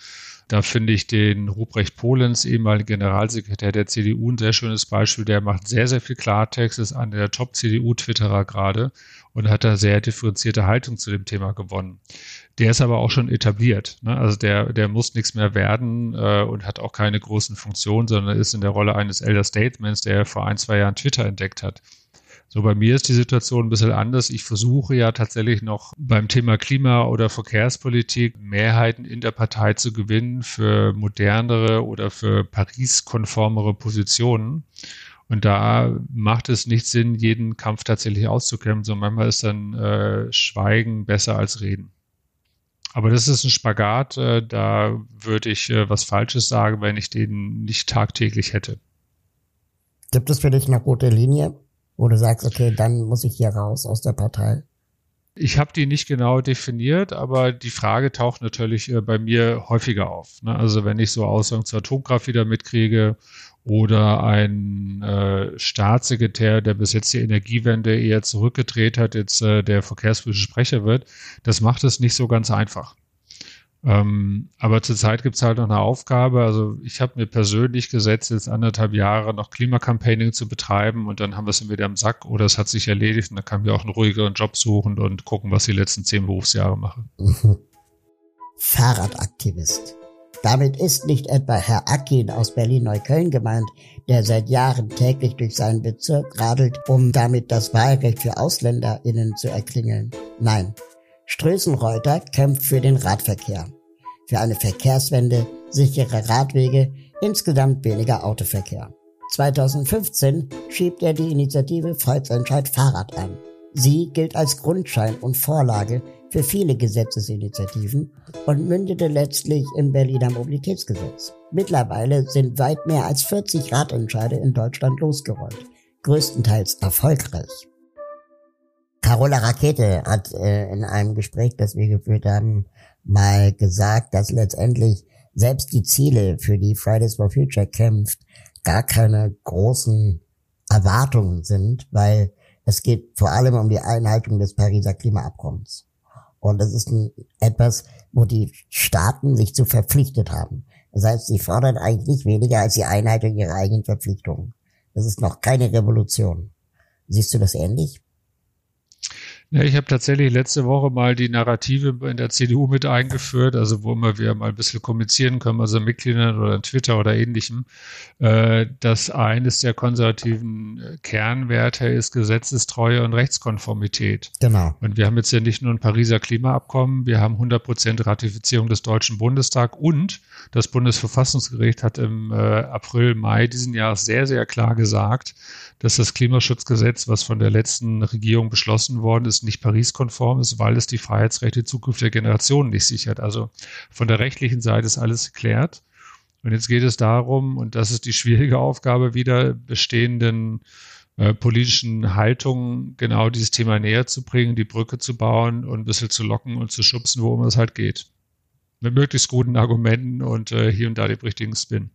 Da finde ich den Ruprecht Polenz, ehemaligen Generalsekretär der CDU, ein sehr schönes Beispiel. Der macht sehr, sehr viel Klartext, ist einer der Top-CDU-Twitterer gerade und hat da sehr differenzierte Haltung zu dem Thema gewonnen. Der ist aber auch schon etabliert. Ne? Also der, der muss nichts mehr werden äh, und hat auch keine großen Funktionen, sondern ist in der Rolle eines Elder Statesmans, der vor ein, zwei Jahren Twitter entdeckt hat. So, bei mir ist die Situation ein bisschen anders. Ich versuche ja tatsächlich noch beim Thema Klima- oder Verkehrspolitik Mehrheiten in der Partei zu gewinnen für modernere oder für Paris-konformere Positionen. Und da macht es nicht Sinn, jeden Kampf tatsächlich auszukämpfen, sondern manchmal ist dann äh, Schweigen besser als Reden. Aber das ist ein Spagat, äh, da würde ich äh, was Falsches sagen, wenn ich den nicht tagtäglich hätte. Gibt es für dich eine rote Linie, wo du sagst, okay, dann muss ich hier raus aus der Partei? Ich habe die nicht genau definiert, aber die Frage taucht natürlich äh, bei mir häufiger auf. Ne? Also wenn ich so Aussagen zur Atomkraft wieder mitkriege oder ein äh, Staatssekretär, der bis jetzt die Energiewende eher zurückgedreht hat, jetzt äh, der verkehrspolitische Sprecher wird, das macht es nicht so ganz einfach. Ähm, aber zurzeit gibt es halt noch eine Aufgabe. Also ich habe mir persönlich gesetzt, jetzt anderthalb Jahre noch Klimacampaigning zu betreiben und dann haben wir es entweder am Sack oder es hat sich erledigt und dann kann ich auch einen ruhigeren Job suchen und gucken, was die letzten zehn Berufsjahre mache. [LAUGHS] Fahrradaktivist. Damit ist nicht etwa Herr Akin aus Berlin-Neukölln gemeint, der seit Jahren täglich durch seinen Bezirk radelt, um damit das Wahlrecht für AusländerInnen zu erklingeln. Nein, Strößenreuter kämpft für den Radverkehr, für eine Verkehrswende, sichere Radwege, insgesamt weniger Autoverkehr. 2015 schiebt er die Initiative Volksentscheid Fahrrad an. Sie gilt als Grundschein und Vorlage für viele Gesetzesinitiativen und mündete letztlich im Berliner Mobilitätsgesetz. Mittlerweile sind weit mehr als 40 Radentscheide in Deutschland losgerollt, größtenteils erfolgreich. Carola Rakete hat äh, in einem Gespräch, das wir geführt haben, mal gesagt, dass letztendlich selbst die Ziele, für die Fridays for Future kämpft, gar keine großen Erwartungen sind, weil es geht vor allem um die Einhaltung des Pariser Klimaabkommens. Und das ist ein, etwas, wo die Staaten sich zu verpflichtet haben. Das heißt, sie fordern eigentlich nicht weniger als die Einhaltung ihrer eigenen Verpflichtungen. Das ist noch keine Revolution. Siehst du das ähnlich? Ja, ich habe tatsächlich letzte Woche mal die Narrative in der CDU mit eingeführt, also wo immer wir mal ein bisschen kommunizieren können, also Mitgliedern oder in Twitter oder ähnlichem, äh, dass eines der konservativen Kernwerte ist Gesetzestreue und Rechtskonformität. Genau. Und wir haben jetzt ja nicht nur ein Pariser Klimaabkommen, wir haben 100 Prozent Ratifizierung des Deutschen Bundestag und das Bundesverfassungsgericht hat im äh, April, Mai diesen Jahres sehr, sehr klar gesagt, dass das Klimaschutzgesetz, was von der letzten Regierung beschlossen worden ist, nicht Paris-konform ist, weil es die Freiheitsrechte zukünftiger Generationen nicht sichert. Also von der rechtlichen Seite ist alles geklärt. Und jetzt geht es darum, und das ist die schwierige Aufgabe, wieder bestehenden äh, politischen Haltungen genau dieses Thema näher zu bringen, die Brücke zu bauen und ein bisschen zu locken und zu schubsen, wo immer es halt geht. Mit möglichst guten Argumenten und äh, hier und da dem richtigen Spin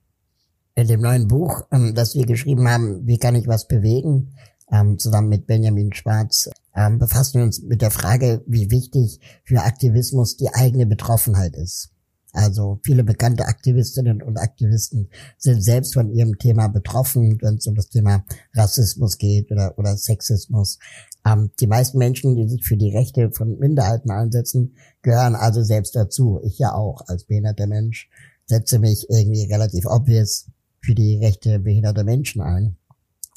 in dem neuen Buch, ähm, das wir geschrieben haben, Wie kann ich was bewegen, ähm, zusammen mit Benjamin Schwarz, ähm, befassen wir uns mit der Frage, wie wichtig für Aktivismus die eigene Betroffenheit ist. Also viele bekannte Aktivistinnen und Aktivisten sind selbst von ihrem Thema betroffen, wenn es um das Thema Rassismus geht oder, oder Sexismus. Ähm, die meisten Menschen, die sich für die Rechte von Minderheiten einsetzen, gehören also selbst dazu. Ich ja auch als behinderter Mensch setze mich irgendwie relativ obvious für die Rechte behinderter Menschen ein.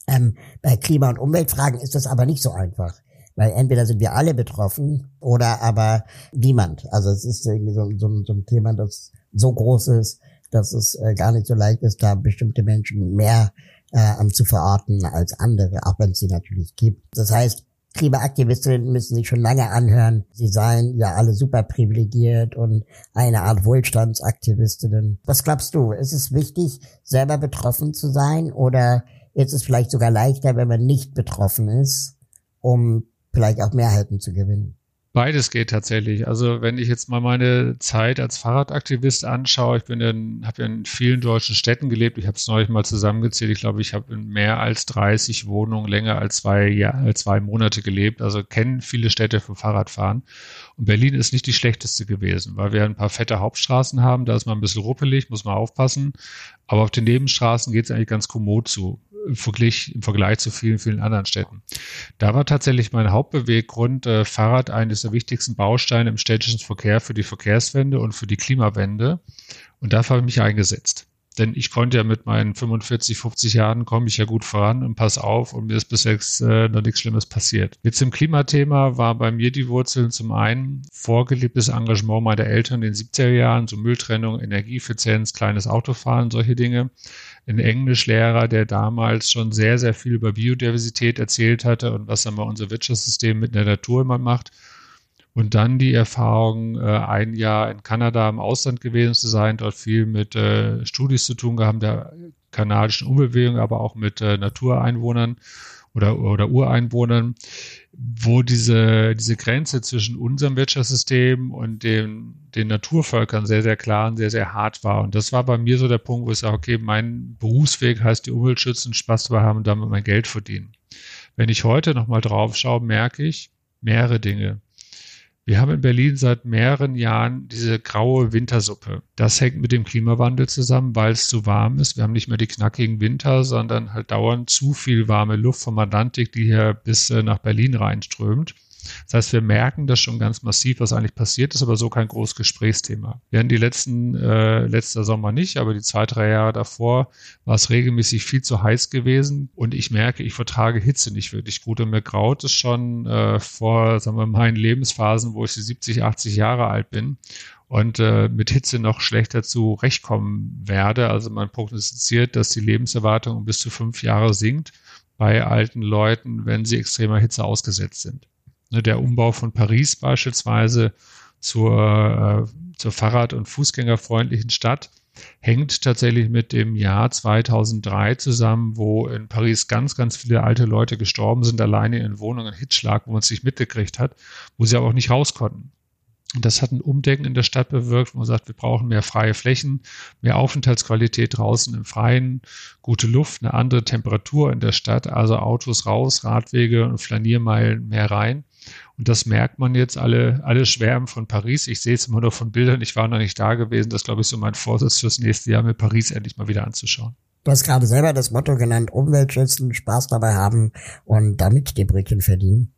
Ähm, bei Klima- und Umweltfragen ist das aber nicht so einfach. Weil entweder sind wir alle betroffen oder aber niemand. Also es ist irgendwie so, so, so ein Thema, das so groß ist, dass es äh, gar nicht so leicht ist, da bestimmte Menschen mehr äh, zu verorten als andere, auch wenn es sie natürlich gibt. Das heißt, Klimaaktivistinnen müssen sich schon lange anhören, sie seien ja alle super privilegiert und eine Art Wohlstandsaktivistinnen. Was glaubst du? Ist es wichtig, selber betroffen zu sein oder ist es vielleicht sogar leichter, wenn man nicht betroffen ist, um vielleicht auch Mehrheiten zu gewinnen? Beides geht tatsächlich. Also wenn ich jetzt mal meine Zeit als Fahrradaktivist anschaue, ich bin in, habe ja in vielen deutschen Städten gelebt. Ich habe es neulich mal zusammengezählt. Ich glaube, ich habe in mehr als 30 Wohnungen länger als zwei, Jahr, zwei Monate gelebt. Also kennen viele Städte vom Fahrradfahren. Und Berlin ist nicht die schlechteste gewesen, weil wir ein paar fette Hauptstraßen haben. Da ist man ein bisschen ruppelig, muss man aufpassen. Aber auf den Nebenstraßen geht es eigentlich ganz kommod zu im Vergleich, im Vergleich zu vielen, vielen anderen Städten. Da war tatsächlich mein Hauptbeweggrund, äh, Fahrrad eines der wichtigsten Bausteine im städtischen Verkehr für die Verkehrswende und für die Klimawende. Und dafür habe ich mich eingesetzt. Denn ich konnte ja mit meinen 45, 50 Jahren komme ich ja gut voran und pass auf und mir ist bis jetzt äh, noch nichts Schlimmes passiert. Jetzt im Klimathema war bei mir die Wurzeln zum einen vorgelebtes Engagement meiner Eltern in den 70er Jahren, so Mülltrennung, Energieeffizienz, kleines Autofahren, solche Dinge ein Englischlehrer, der damals schon sehr, sehr viel über Biodiversität erzählt hatte und was einmal unser Wirtschaftssystem mit der Natur immer macht. Und dann die Erfahrung, äh, ein Jahr in Kanada im Ausland gewesen zu sein, dort viel mit äh, Studis zu tun gehabt, der kanadischen Umbewegung, aber auch mit äh, Natureinwohnern oder, oder Ureinwohnern, wo diese, diese Grenze zwischen unserem Wirtschaftssystem und den, den Naturvölkern sehr, sehr klar und sehr, sehr hart war. Und das war bei mir so der Punkt, wo ich sage, okay, mein Berufsweg heißt die Umwelt schützen, Spaß dabei haben und damit mein Geld verdienen. Wenn ich heute nochmal drauf schaue, merke ich mehrere Dinge. Wir haben in Berlin seit mehreren Jahren diese graue Wintersuppe. Das hängt mit dem Klimawandel zusammen, weil es zu warm ist. Wir haben nicht mehr die knackigen Winter, sondern halt dauernd zu viel warme Luft vom Atlantik, die hier bis äh, nach Berlin reinströmt. Das heißt, wir merken das schon ganz massiv, was eigentlich passiert ist, aber so kein großes Gesprächsthema. Hatten die letzten, äh, letzter Sommer nicht, aber die zwei, drei Jahre davor war es regelmäßig viel zu heiß gewesen und ich merke, ich vertrage Hitze nicht wirklich gut und mir graut es schon äh, vor, sagen wir, meinen Lebensphasen, wo ich 70, 80 Jahre alt bin und äh, mit Hitze noch schlechter zurechtkommen werde. Also man prognostiziert, dass die Lebenserwartung bis zu fünf Jahre sinkt bei alten Leuten, wenn sie extremer Hitze ausgesetzt sind. Ne, der Umbau von Paris beispielsweise zur, äh, zur Fahrrad- und Fußgängerfreundlichen Stadt hängt tatsächlich mit dem Jahr 2003 zusammen, wo in Paris ganz, ganz viele alte Leute gestorben sind, alleine in Wohnungen, Hitzschlag, wo man es nicht mitgekriegt hat, wo sie aber auch nicht raus konnten. Und das hat ein Umdenken in der Stadt bewirkt, wo man sagt, wir brauchen mehr freie Flächen, mehr Aufenthaltsqualität draußen im Freien, gute Luft, eine andere Temperatur in der Stadt, also Autos raus, Radwege und Flaniermeilen mehr rein. Und das merkt man jetzt alle, alle schwärmen von Paris. Ich sehe es immer nur von Bildern. Ich war noch nicht da gewesen. Das glaube ich so mein Vorsitz fürs nächste Jahr, mir Paris endlich mal wieder anzuschauen. Du hast gerade selber das Motto genannt, Umwelt schützen, Spaß dabei haben und damit die Brötchen verdienen.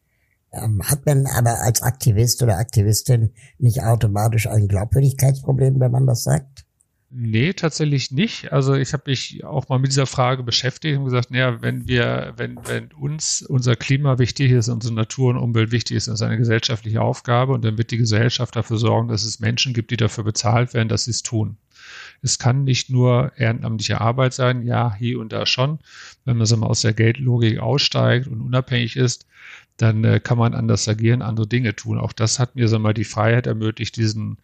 Ähm, hat man aber als Aktivist oder Aktivistin nicht automatisch ein Glaubwürdigkeitsproblem, wenn man das sagt? Nee, tatsächlich nicht. Also ich habe mich auch mal mit dieser Frage beschäftigt und gesagt, naja, wenn wir, wenn, wenn uns unser Klima wichtig ist, unsere Natur und Umwelt wichtig ist, das ist eine gesellschaftliche Aufgabe und dann wird die Gesellschaft dafür sorgen, dass es Menschen gibt, die dafür bezahlt werden, dass sie es tun. Es kann nicht nur ehrenamtliche Arbeit sein, ja, hier und da schon. Wenn man so mal aus der Geldlogik aussteigt und unabhängig ist, dann äh, kann man anders agieren, andere Dinge tun. Auch das hat mir so mal die Freiheit ermöglicht, diesen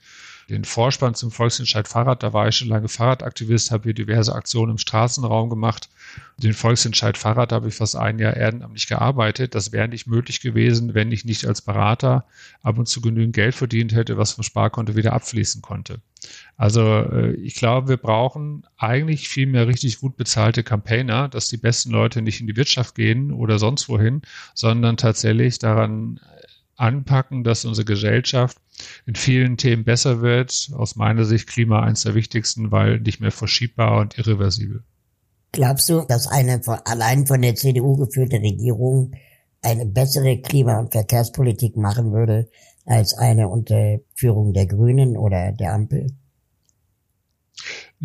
den Vorspann zum Volksentscheid Fahrrad. Da war ich schon lange Fahrradaktivist, habe hier diverse Aktionen im Straßenraum gemacht. Den Volksentscheid Fahrrad habe ich fast ein Jahr ehrenamtlich gearbeitet. Das wäre nicht möglich gewesen, wenn ich nicht als Berater ab und zu genügend Geld verdient hätte, was vom Sparkonto wieder abfließen konnte. Also äh, ich glaube, wir brauchen eigentlich viel mehr richtig gut bezahlte Campaigner, dass die besten Leute nicht in die Wirtschaft gehen oder sonst wohin, sondern tatsächlich daran anpacken, dass unsere Gesellschaft in vielen Themen besser wird. Aus meiner Sicht Klima eines der wichtigsten, weil nicht mehr verschiebbar und irreversibel. Glaubst du, dass eine von, allein von der CDU geführte Regierung eine bessere Klima- und Verkehrspolitik machen würde als eine unter Führung der Grünen oder der Ampel?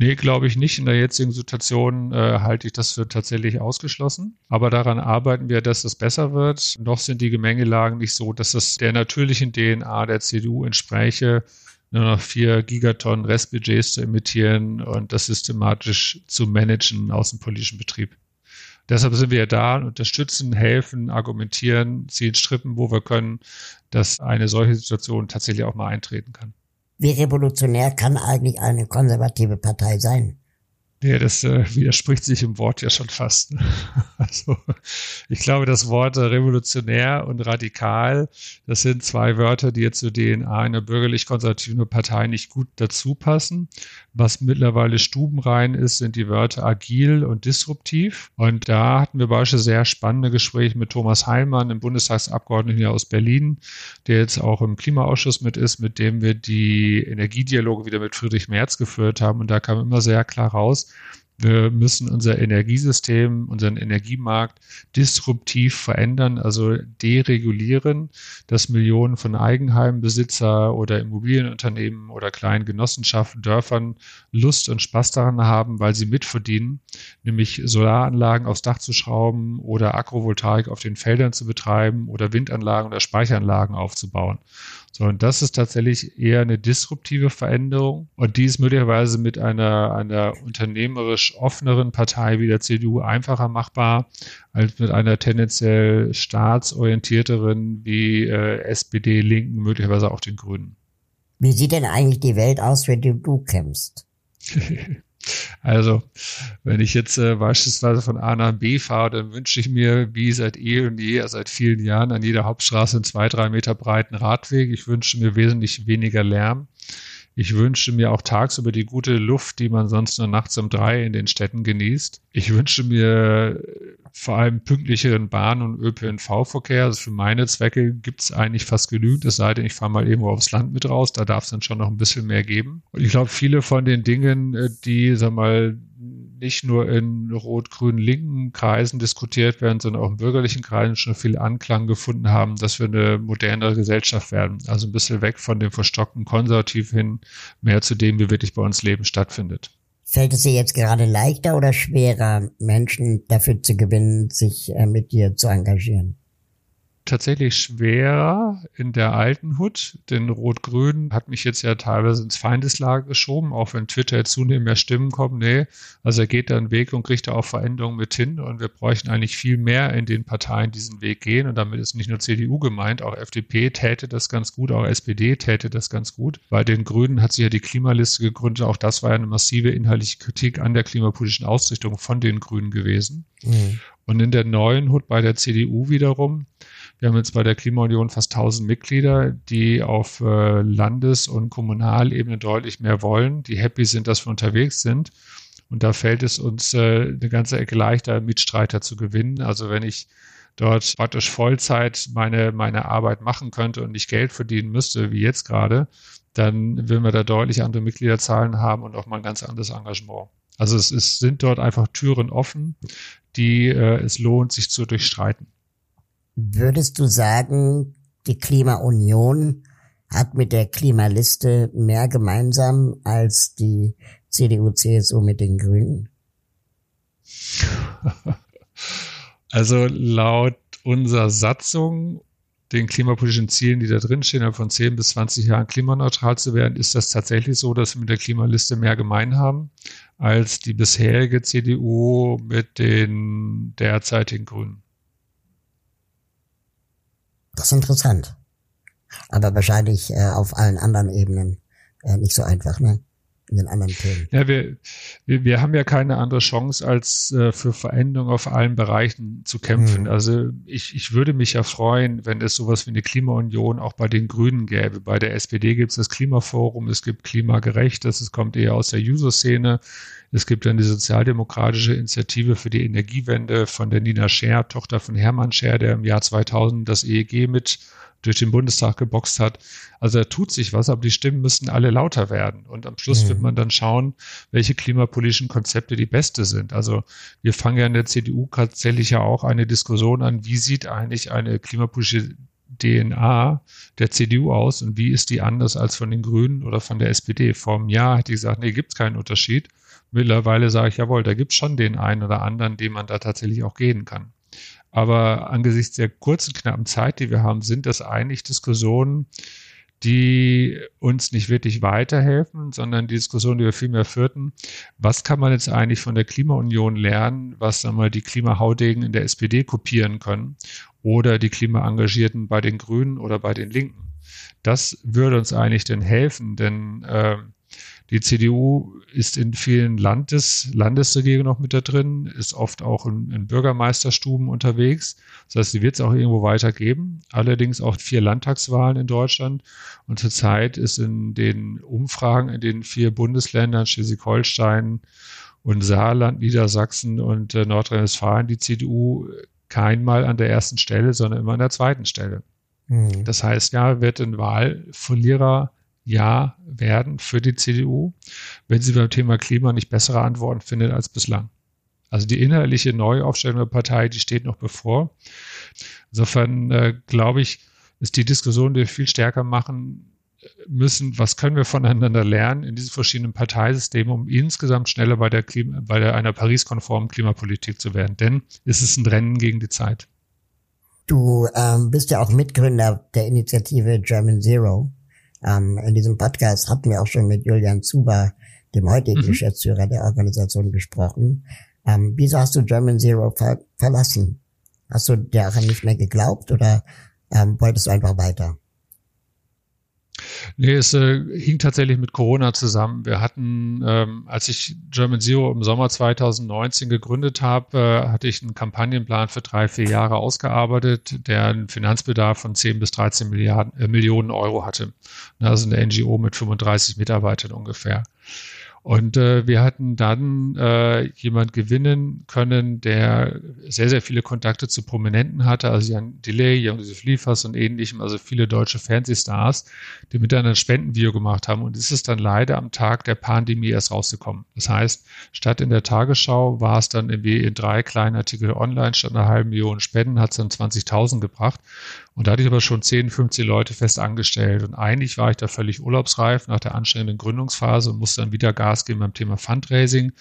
Nee, glaube ich nicht. In der jetzigen Situation äh, halte ich das für tatsächlich ausgeschlossen. Aber daran arbeiten wir, dass es besser wird. Noch sind die Gemengelagen nicht so, dass es der natürlichen DNA der CDU entspräche, nur noch vier Gigatonnen Restbudgets zu emittieren und das systematisch zu managen aus dem politischen Betrieb. Deshalb sind wir da und unterstützen, helfen, argumentieren, ziehen Strippen, wo wir können, dass eine solche Situation tatsächlich auch mal eintreten kann. Wie revolutionär kann eigentlich eine konservative Partei sein? Ja, das äh, widerspricht sich im Wort ja schon fast. Ne? [LAUGHS] Also ich glaube, das Wort revolutionär und radikal, das sind zwei Wörter, die jetzt zu DNA einer bürgerlich-konservativen Partei nicht gut dazu passen. Was mittlerweile stubenrein ist, sind die Wörter agil und disruptiv. Und da hatten wir beispielsweise sehr spannende Gespräche mit Thomas Heilmann, dem Bundestagsabgeordneten hier aus Berlin, der jetzt auch im Klimaausschuss mit ist, mit dem wir die Energiedialoge wieder mit Friedrich Merz geführt haben. Und da kam immer sehr klar raus, wir müssen unser Energiesystem, unseren Energiemarkt disruptiv verändern, also deregulieren, dass Millionen von Eigenheimbesitzer oder Immobilienunternehmen oder kleinen Genossenschaften, Dörfern Lust und Spaß daran haben, weil sie mitverdienen, nämlich Solaranlagen aufs Dach zu schrauben oder Agrovoltaik auf den Feldern zu betreiben oder Windanlagen oder Speicheranlagen aufzubauen. So, und das ist tatsächlich eher eine disruptive Veränderung. Und die ist möglicherweise mit einer, einer unternehmerisch offeneren Partei wie der CDU einfacher machbar als mit einer tendenziell staatsorientierteren wie äh, SPD, Linken, möglicherweise auch den Grünen. Wie sieht denn eigentlich die Welt aus, für die du kämpfst? [LAUGHS] Also, wenn ich jetzt äh, beispielsweise von A nach B fahre, dann wünsche ich mir, wie seit eh und je, seit vielen Jahren, an jeder Hauptstraße einen zwei, drei Meter breiten Radweg. Ich wünsche mir wesentlich weniger Lärm. Ich wünsche mir auch tagsüber die gute Luft, die man sonst nur nachts um drei in den Städten genießt. Ich wünsche mir vor allem pünktlicheren Bahn- und ÖPNV-Verkehr. Also für meine Zwecke gibt es eigentlich fast genügend, es sei denn, ich fahre mal irgendwo aufs Land mit raus, da darf es dann schon noch ein bisschen mehr geben. Und ich glaube, viele von den Dingen, äh, die, sag mal, nicht nur in rot-grün-linken Kreisen diskutiert werden, sondern auch in bürgerlichen Kreisen schon viel Anklang gefunden haben, dass wir eine modernere Gesellschaft werden. Also ein bisschen weg von dem verstockten Konservativ hin, mehr zu dem, wie wirklich bei uns Leben stattfindet. Fällt es dir jetzt gerade leichter oder schwerer, Menschen dafür zu gewinnen, sich äh, mit dir zu engagieren? Tatsächlich schwerer in der alten Hut, denn Rot-Grün hat mich jetzt ja teilweise ins Feindeslager geschoben, auch wenn Twitter jetzt zunehmend mehr Stimmen kommen. Nee, also er geht da einen Weg und kriegt da auch Veränderungen mit hin und wir bräuchten eigentlich viel mehr in den Parteien diesen Weg gehen und damit ist nicht nur CDU gemeint, auch FDP täte das ganz gut, auch SPD täte das ganz gut. Bei den Grünen hat sich ja die Klimaliste gegründet, auch das war ja eine massive inhaltliche Kritik an der klimapolitischen Ausrichtung von den Grünen gewesen. Mhm. Und in der neuen Hut bei der CDU wiederum wir haben jetzt bei der Klimaunion fast 1000 Mitglieder, die auf äh, Landes- und Kommunalebene deutlich mehr wollen, die happy sind, dass wir unterwegs sind. Und da fällt es uns äh, eine ganze Ecke leichter, Mitstreiter zu gewinnen. Also wenn ich dort praktisch Vollzeit meine, meine Arbeit machen könnte und nicht Geld verdienen müsste, wie jetzt gerade, dann würden wir da deutlich andere Mitgliederzahlen haben und auch mal ein ganz anderes Engagement. Also es, es sind dort einfach Türen offen, die äh, es lohnt, sich zu durchstreiten. Würdest du sagen, die Klimaunion hat mit der Klimaliste mehr gemeinsam als die CDU-CSU mit den Grünen? [LAUGHS] Also laut unserer Satzung, den klimapolitischen Zielen, die da drin stehen, von 10 bis 20 Jahren klimaneutral zu werden, ist das tatsächlich so, dass wir mit der Klimaliste mehr gemein haben als die bisherige CDU mit den derzeitigen Grünen. Das ist interessant. Aber wahrscheinlich äh, auf allen anderen Ebenen äh, nicht so einfach, ne? In den anderen Themen. Ja, wir, wir, wir haben ja keine andere Chance, als äh, für Veränderungen auf allen Bereichen zu kämpfen. Mhm. Also ich, ich würde mich ja freuen, wenn es sowas wie eine Klimaunion auch bei den Grünen gäbe. Bei der SPD gibt es das Klimaforum, es gibt Klimagerecht, das kommt eher aus der User-Szene. Es gibt dann die sozialdemokratische Initiative für die Energiewende von der Nina Scher, Tochter von Hermann Scher, der im Jahr 2000 das EEG mit durch den Bundestag geboxt hat. Also da tut sich was, aber die Stimmen müssen alle lauter werden. Und am Schluss mhm. wird man dann schauen, welche klimapolitischen Konzepte die beste sind. Also wir fangen ja in der CDU tatsächlich ja auch eine Diskussion an, wie sieht eigentlich eine klimapolitische DNA der CDU aus und wie ist die anders als von den Grünen oder von der SPD? Vor einem Jahr hätte ich gesagt, nee, gibt es keinen Unterschied. Mittlerweile sage ich, jawohl, da gibt es schon den einen oder anderen, den man da tatsächlich auch gehen kann. Aber angesichts der kurzen, knappen Zeit, die wir haben, sind das eigentlich Diskussionen, die uns nicht wirklich weiterhelfen, sondern die Diskussion, die wir vielmehr führten, was kann man jetzt eigentlich von der Klimaunion lernen, was dann mal die Klimahaudegen in der SPD kopieren können oder die Klimaengagierten bei den Grünen oder bei den Linken. Das würde uns eigentlich denn helfen, denn äh, die CDU ist in vielen Landes, Landesregierungen noch mit da drin, ist oft auch in, in Bürgermeisterstuben unterwegs. Das heißt, sie wird es auch irgendwo weitergeben. Allerdings auch vier Landtagswahlen in Deutschland. Und zurzeit ist in den Umfragen in den vier Bundesländern Schleswig-Holstein und Saarland, Niedersachsen und äh, Nordrhein-Westfalen die CDU keinmal an der ersten Stelle, sondern immer an der zweiten Stelle. Mhm. Das heißt, ja, wird ein Wahlverlierer ja werden für die CDU, wenn sie beim Thema Klima nicht bessere Antworten findet als bislang. Also die inhaltliche Neuaufstellung der Partei, die steht noch bevor. Insofern äh, glaube ich, ist die Diskussion, die wir viel stärker machen müssen, was können wir voneinander lernen in diesen verschiedenen Parteisystemen, um insgesamt schneller bei der, Klima, bei der einer Paris-konformen Klimapolitik zu werden. Denn es ist ein Rennen gegen die Zeit. Du ähm, bist ja auch Mitgründer der Initiative German Zero. Ähm, in diesem Podcast hatten wir auch schon mit Julian Zuber, dem heutigen mhm. Geschäftsführer der Organisation, gesprochen. Ähm, wieso hast du German Zero ver verlassen? Hast du daran nicht mehr geglaubt oder ähm, wolltest du einfach weiter? Nee, es äh, hing tatsächlich mit Corona zusammen. Wir hatten, ähm, als ich German Zero im Sommer 2019 gegründet habe, äh, hatte ich einen Kampagnenplan für drei, vier Jahre ausgearbeitet, der einen Finanzbedarf von 10 bis 13 Milliarden, äh, Millionen Euro hatte. Das ist eine NGO mit 35 Mitarbeitern ungefähr. Und äh, wir hatten dann äh, jemand gewinnen können, der sehr, sehr viele Kontakte zu Prominenten hatte, also Jan Delay, Jan-Josef Liefers und ähnlichem, also viele deutsche Fernsehstars, die miteinander ein Spendenvideo gemacht haben. Und es ist dann leider am Tag der Pandemie erst rausgekommen. Das heißt, statt in der Tagesschau war es dann irgendwie in drei kleinen Artikel online, statt einer halben Million Spenden hat es dann 20.000 gebracht. Und da hatte ich aber schon 10, 15 Leute fest angestellt. Und eigentlich war ich da völlig urlaubsreif nach der anstrengenden Gründungsphase und musste dann wieder Gas geben beim Thema Fundraising.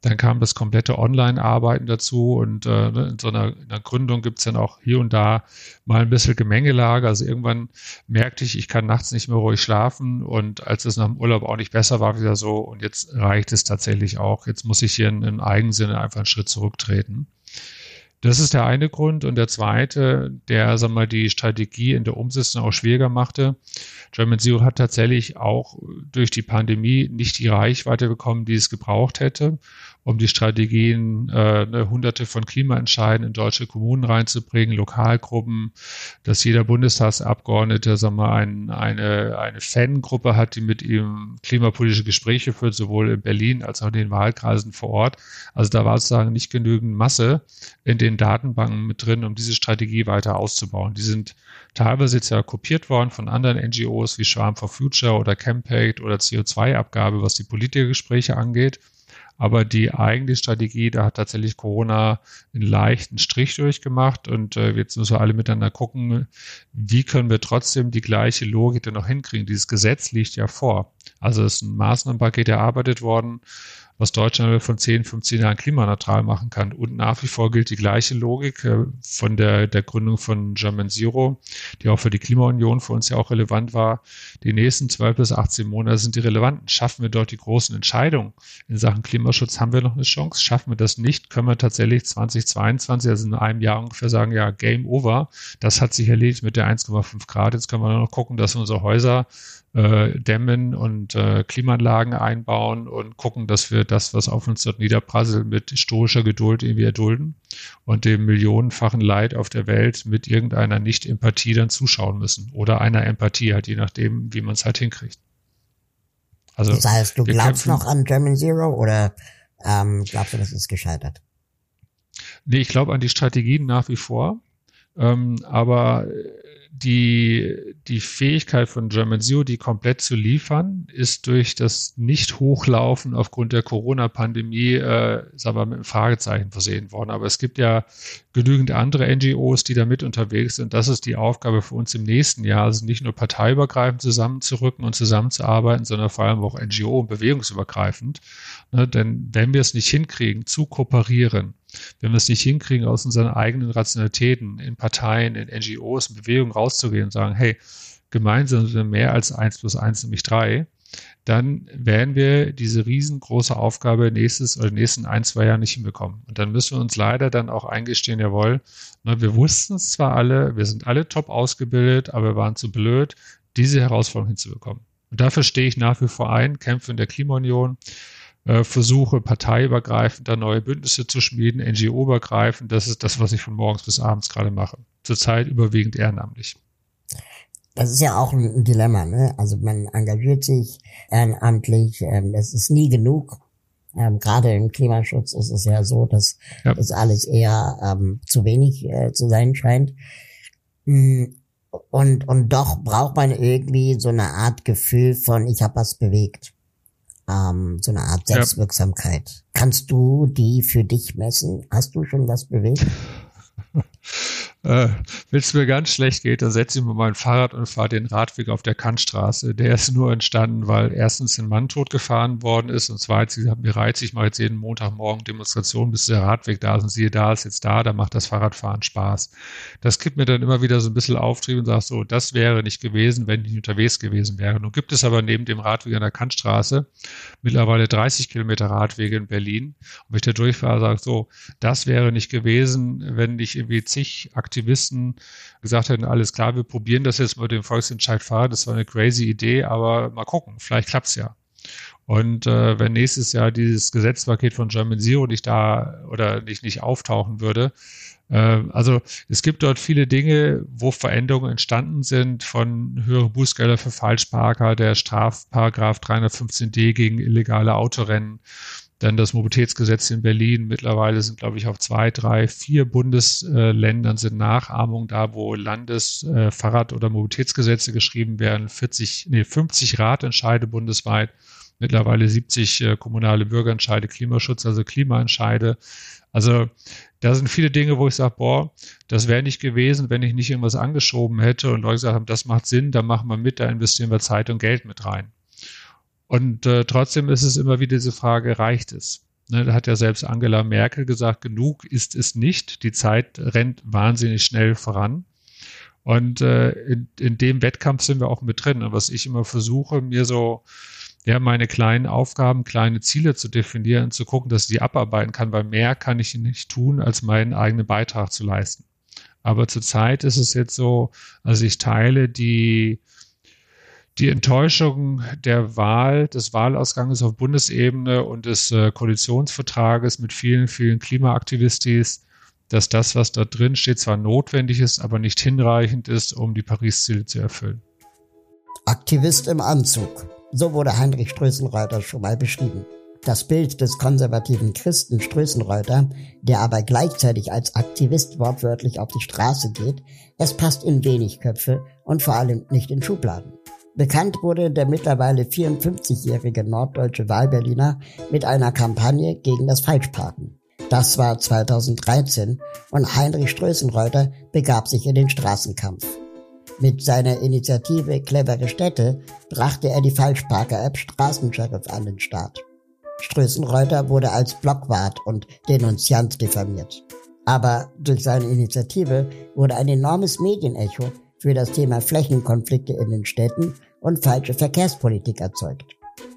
Dann kam das komplette Online-Arbeiten dazu und äh, ne, in so einer, in einer Gründung gibt es dann auch hier und da mal ein bisschen Gemengelage. Also irgendwann merkte ich, ich kann nachts nicht mehr ruhig schlafen und als es nach dem Urlaub auch nicht besser war, wieder so und jetzt reicht es tatsächlich auch. Jetzt muss ich hier in, in Eigensinne einfach einen Schritt zurücktreten. Das ist der eine Grund. Und der zweite, der, sagen wir die Strategie in der Umsetzung auch schwieriger machte. German Zero hat tatsächlich auch durch die Pandemie nicht die Reichweite bekommen, die es gebraucht hätte um die Strategien, äh, ne, hunderte von Klimaentscheiden in deutsche Kommunen reinzubringen, Lokalgruppen, dass jeder Bundestagsabgeordnete sagen wir, ein, eine, eine Fangruppe hat, die mit ihm klimapolitische Gespräche führt, sowohl in Berlin als auch in den Wahlkreisen vor Ort. Also da war sozusagen nicht genügend Masse in den Datenbanken mit drin, um diese Strategie weiter auszubauen. Die sind teilweise jetzt ja kopiert worden von anderen NGOs wie Schwarm for Future oder Campaign oder CO2-Abgabe, was die Politikergespräche angeht. Aber die eigentliche Strategie, da hat tatsächlich Corona einen leichten Strich durchgemacht und äh, jetzt müssen wir alle miteinander gucken, wie können wir trotzdem die gleiche Logik dann noch hinkriegen. Dieses Gesetz liegt ja vor. Also es ist ein Maßnahmenpaket erarbeitet worden, was Deutschland von 10, 15 Jahren klimaneutral machen kann. Und nach wie vor gilt die gleiche Logik äh, von der, der Gründung von German Zero, die auch für die Klimaunion für uns ja auch relevant war. Die nächsten 12 bis 18 Monate sind die relevanten. Schaffen wir dort die großen Entscheidungen in Sachen Klimaschutz, haben wir noch eine Chance. Schaffen wir das nicht, können wir tatsächlich 2022, also in einem Jahr ungefähr sagen, ja, Game Over. Das hat sich erledigt mit der 1,5 Grad. Jetzt können wir nur noch gucken, dass wir unsere Häuser äh, dämmen und äh, Klimaanlagen einbauen und gucken, dass wir das, was auf uns dort niederprasselt, mit stoischer Geduld irgendwie erdulden und dem millionenfachen Leid auf der Welt mit irgendeiner Nicht-Empathie dann zuschauen müssen oder einer Empathie halt, je nachdem, wie man es halt hinkriegt. Also, das heißt, du glaubst noch an German Zero oder ähm, glaubst du, das ist gescheitert? Nee, ich glaube an die Strategien nach wie vor. Ähm, aber die, die Fähigkeit von German Zero, die komplett zu liefern, ist durch das Nicht-Hochlaufen aufgrund der Corona-Pandemie, äh, sagen wir, mit einem Fragezeichen versehen worden. Aber es gibt ja genügend andere NGOs, die da mit unterwegs sind. Das ist die Aufgabe für uns im nächsten Jahr, also nicht nur parteiübergreifend zusammenzurücken und zusammenzuarbeiten, sondern vor allem auch NGO- und bewegungsübergreifend. Ne, denn wenn wir es nicht hinkriegen, zu kooperieren, wenn wir es nicht hinkriegen, aus unseren eigenen Rationalitäten in Parteien, in NGOs, in Bewegungen rauszugehen und sagen, hey, gemeinsam sind wir mehr als eins plus eins, nämlich drei, dann werden wir diese riesengroße Aufgabe nächstes oder nächsten ein, zwei Jahren nicht hinbekommen. Und dann müssen wir uns leider dann auch eingestehen, jawohl, ne, wir wussten es zwar alle, wir sind alle top ausgebildet, aber wir waren zu blöd, diese Herausforderung hinzubekommen. Und dafür stehe ich nach wie vor ein, kämpfe in der Klimaunion, versuche parteiübergreifend da neue Bündnisse zu schmieden, NGO-übergreifend. Das ist das, was ich von morgens bis abends gerade mache. Zurzeit überwiegend ehrenamtlich. Das ist ja auch ein Dilemma, ne? Also man engagiert sich ehrenamtlich, ähm, das ist nie genug. Ähm, Gerade im Klimaschutz ist es ja so, dass ja. das alles eher ähm, zu wenig äh, zu sein scheint. Mm, und, und doch braucht man irgendwie so eine Art Gefühl von, ich habe was bewegt ähm, so eine Art Selbstwirksamkeit. Ja. Kannst du die für dich messen? Hast du schon was bewegt? [LAUGHS] äh, wenn es mir ganz schlecht geht, dann setze ich mir mein Fahrrad und fahre den Radweg auf der Kantstraße. Der ist nur entstanden, weil erstens ein Mann tot gefahren worden ist und zweitens, ich habe mir reizt, ich mache jetzt jeden Montagmorgen Demonstration, bis der Radweg da ist und siehe, da ist jetzt da, da macht das Fahrradfahren Spaß. Das gibt mir dann immer wieder so ein bisschen Auftrieb und sagt so, das wäre nicht gewesen, wenn ich unterwegs gewesen wäre. Nun gibt es aber neben dem Radweg an der Kantstraße mittlerweile 30 Kilometer Radwege in Berlin. Und wenn ich da durchfahre, sage so, das wäre nicht gewesen, wenn ich irgendwie zig Aktionen Aktivisten gesagt hätten, alles klar, wir probieren das jetzt mit dem Volksentscheid fahren, das war eine crazy Idee, aber mal gucken, vielleicht klappt's ja. Und äh, wenn nächstes Jahr dieses Gesetzpaket von German Zero nicht da oder nicht, nicht auftauchen würde, äh, also es gibt dort viele Dinge, wo Veränderungen entstanden sind, von höhere Bußgelder für Falschparker, der Strafparagraph 315d gegen illegale Autorennen, dann das Mobilitätsgesetz in Berlin. Mittlerweile sind, glaube ich, auf zwei, drei, vier Bundesländern sind Nachahmungen da, wo Landesfahrrad- äh, oder Mobilitätsgesetze geschrieben werden. 40, nee, 50 Ratentscheide bundesweit mittlerweile 70 äh, kommunale Bürgerentscheide, Klimaschutz, also Klimaentscheide. Also da sind viele Dinge, wo ich sage, boah, das wäre nicht gewesen, wenn ich nicht irgendwas angeschoben hätte und Leute gesagt haben, das macht Sinn, da machen wir mit, da investieren wir Zeit und Geld mit rein. Und äh, trotzdem ist es immer wieder diese Frage, reicht es? Ne, da hat ja selbst Angela Merkel gesagt, genug ist es nicht. Die Zeit rennt wahnsinnig schnell voran. Und äh, in, in dem Wettkampf sind wir auch mit drin. Und was ich immer versuche, mir so ja, meine kleinen Aufgaben, kleine Ziele zu definieren, zu gucken, dass ich die abarbeiten kann, weil mehr kann ich nicht tun, als meinen eigenen Beitrag zu leisten. Aber zurzeit ist es jetzt so, also ich teile die, die Enttäuschung der Wahl, des Wahlausgangs auf Bundesebene und des äh, Koalitionsvertrages mit vielen, vielen Klimaaktivistis, dass das, was da drin steht, zwar notwendig ist, aber nicht hinreichend ist, um die Paris-Ziele zu erfüllen. Aktivist im Anzug. So wurde Heinrich Strößenreuter schon mal beschrieben. Das Bild des konservativen Christen Strößenreuter, der aber gleichzeitig als Aktivist wortwörtlich auf die Straße geht, es passt in wenig Köpfe und vor allem nicht in Schubladen. Bekannt wurde der mittlerweile 54-jährige norddeutsche Wahlberliner mit einer Kampagne gegen das Falschparken. Das war 2013 und Heinrich Strößenreuter begab sich in den Straßenkampf. Mit seiner Initiative Clevere Städte brachte er die Falschparker-App Straßensheriff an den Start. Strößenreuter wurde als Blockwart und Denunziant diffamiert. Aber durch seine Initiative wurde ein enormes Medienecho für das Thema Flächenkonflikte in den Städten und falsche Verkehrspolitik erzeugt.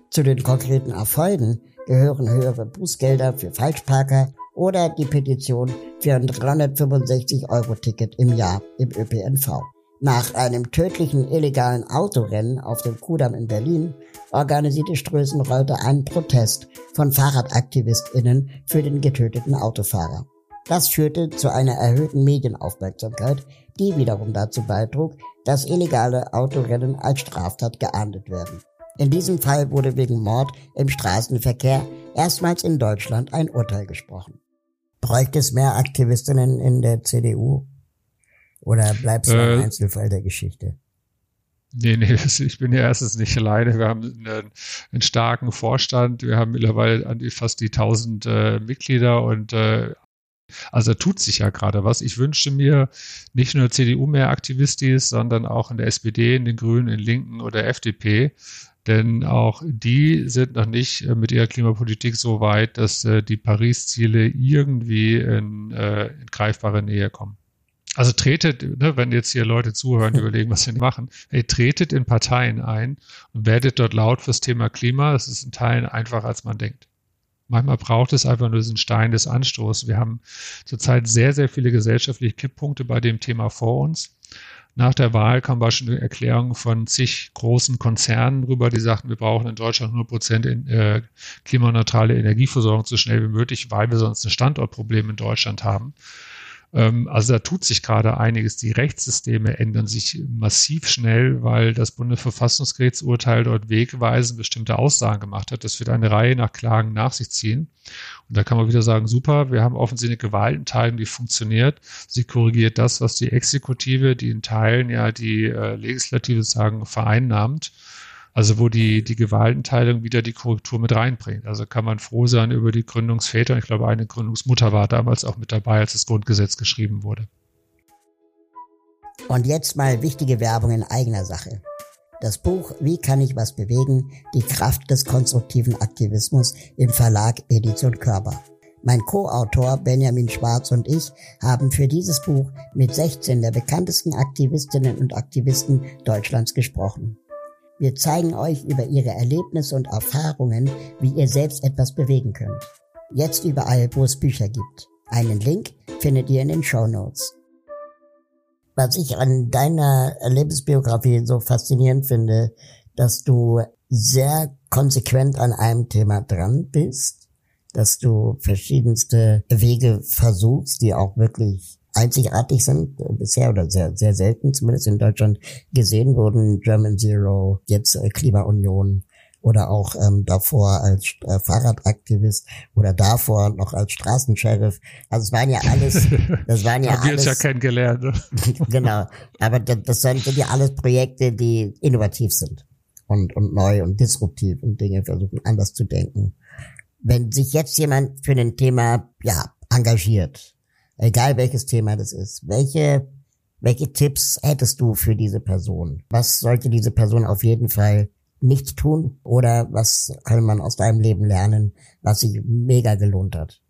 Zu den konkreten Erfolgen gehören höhere Bußgelder für Falschparker oder die Petition für ein 365 Euro Ticket im Jahr im ÖPNV. Nach einem tödlichen illegalen Autorennen auf dem Kudamm in Berlin organisierte Strößenreuter einen Protest von FahrradaktivistInnen für den getöteten Autofahrer. Das führte zu einer erhöhten Medienaufmerksamkeit, die wiederum dazu beitrug, dass illegale Autorennen als Straftat geahndet werden. In diesem Fall wurde wegen Mord im Straßenverkehr erstmals in Deutschland ein Urteil gesprochen. Bräuchte es mehr Aktivistinnen in der CDU? Oder bleibst du äh, ein Einzelfall der Geschichte? Nee, nee, ich bin ja erstens nicht alleine. Wir haben einen, einen starken Vorstand. Wir haben mittlerweile an die, fast die 1000 äh, Mitglieder und äh, also tut sich ja gerade was. Ich wünsche mir nicht nur CDU mehr Aktivistis, sondern auch in der SPD, in den Grünen, in Linken oder FDP. Denn auch die sind noch nicht äh, mit ihrer Klimapolitik so weit, dass äh, die Paris-Ziele irgendwie in, äh, in greifbare Nähe kommen. Also tretet, ne, wenn jetzt hier Leute zuhören, [LAUGHS] überlegen, was sie machen, hey, tretet in Parteien ein und werdet dort laut fürs Thema Klima. Es ist in Teilen einfacher, als man denkt. Manchmal braucht es einfach nur diesen Stein des Anstoßes. Wir haben zurzeit sehr, sehr viele gesellschaftliche Kipppunkte bei dem Thema vor uns. Nach der Wahl kam beispielsweise eine Erklärung von zig großen Konzernen rüber, die sagten, wir brauchen in Deutschland 100 Prozent äh, klimaneutrale Energieversorgung so schnell wie möglich, weil wir sonst ein Standortproblem in Deutschland haben. Ähm, also da tut sich gerade einiges. Die Rechtssysteme ändern sich massiv schnell, weil das Bundesverfassungsgerichtsurteil dort wegweisend bestimmte Aussagen gemacht hat. Das wird eine Reihe nach Klagen nach sich ziehen. Und da kann man wieder sagen, super, wir haben offensichtlich eine Gewaltenteilung, die funktioniert. Sie korrigiert das, was die Exekutive, die in Teilen ja die äh, Legislative sagen, vereinnahmt. Also wo die, die Gewaltenteilung wieder die Korrektur mit reinbringt. Also kann man froh sein über die Gründungsväter. Ich glaube, eine Gründungsmutter war damals auch mit dabei, als das Grundgesetz geschrieben wurde. Und jetzt mal wichtige Werbung in eigener Sache. Das Buch Wie kann ich was bewegen? Die Kraft des konstruktiven Aktivismus im Verlag Edition Körper. Mein Co-Autor Benjamin Schwarz und ich haben für dieses Buch mit 16 der bekanntesten Aktivistinnen und Aktivisten Deutschlands gesprochen. Wir zeigen euch über ihre Erlebnisse und Erfahrungen, wie ihr selbst etwas bewegen könnt. Jetzt überall, wo es Bücher gibt. Einen Link findet ihr in den Show Notes. Was ich an deiner Lebensbiografie so faszinierend finde, dass du sehr konsequent an einem Thema dran bist, dass du verschiedenste Wege versuchst, die auch wirklich einzigartig sind äh, bisher oder sehr, sehr selten zumindest in Deutschland gesehen wurden. German Zero, jetzt äh, Klimaunion oder auch ähm, davor als äh, Fahrradaktivist oder davor noch als Straßensheriff. Also es waren ja alles, [LAUGHS] das waren ja Haben alles. ja kennengelernt. Ne? [LAUGHS] genau, aber das, das sind ja alles Projekte, die innovativ sind und, und neu und disruptiv und Dinge versuchen anders zu denken. Wenn sich jetzt jemand für ein Thema ja engagiert, egal welches Thema das ist, welche welche Tipps hättest du für diese Person? Was sollte diese Person auf jeden Fall nicht tun? Oder was kann man aus deinem Leben lernen, was sich mega gelohnt hat?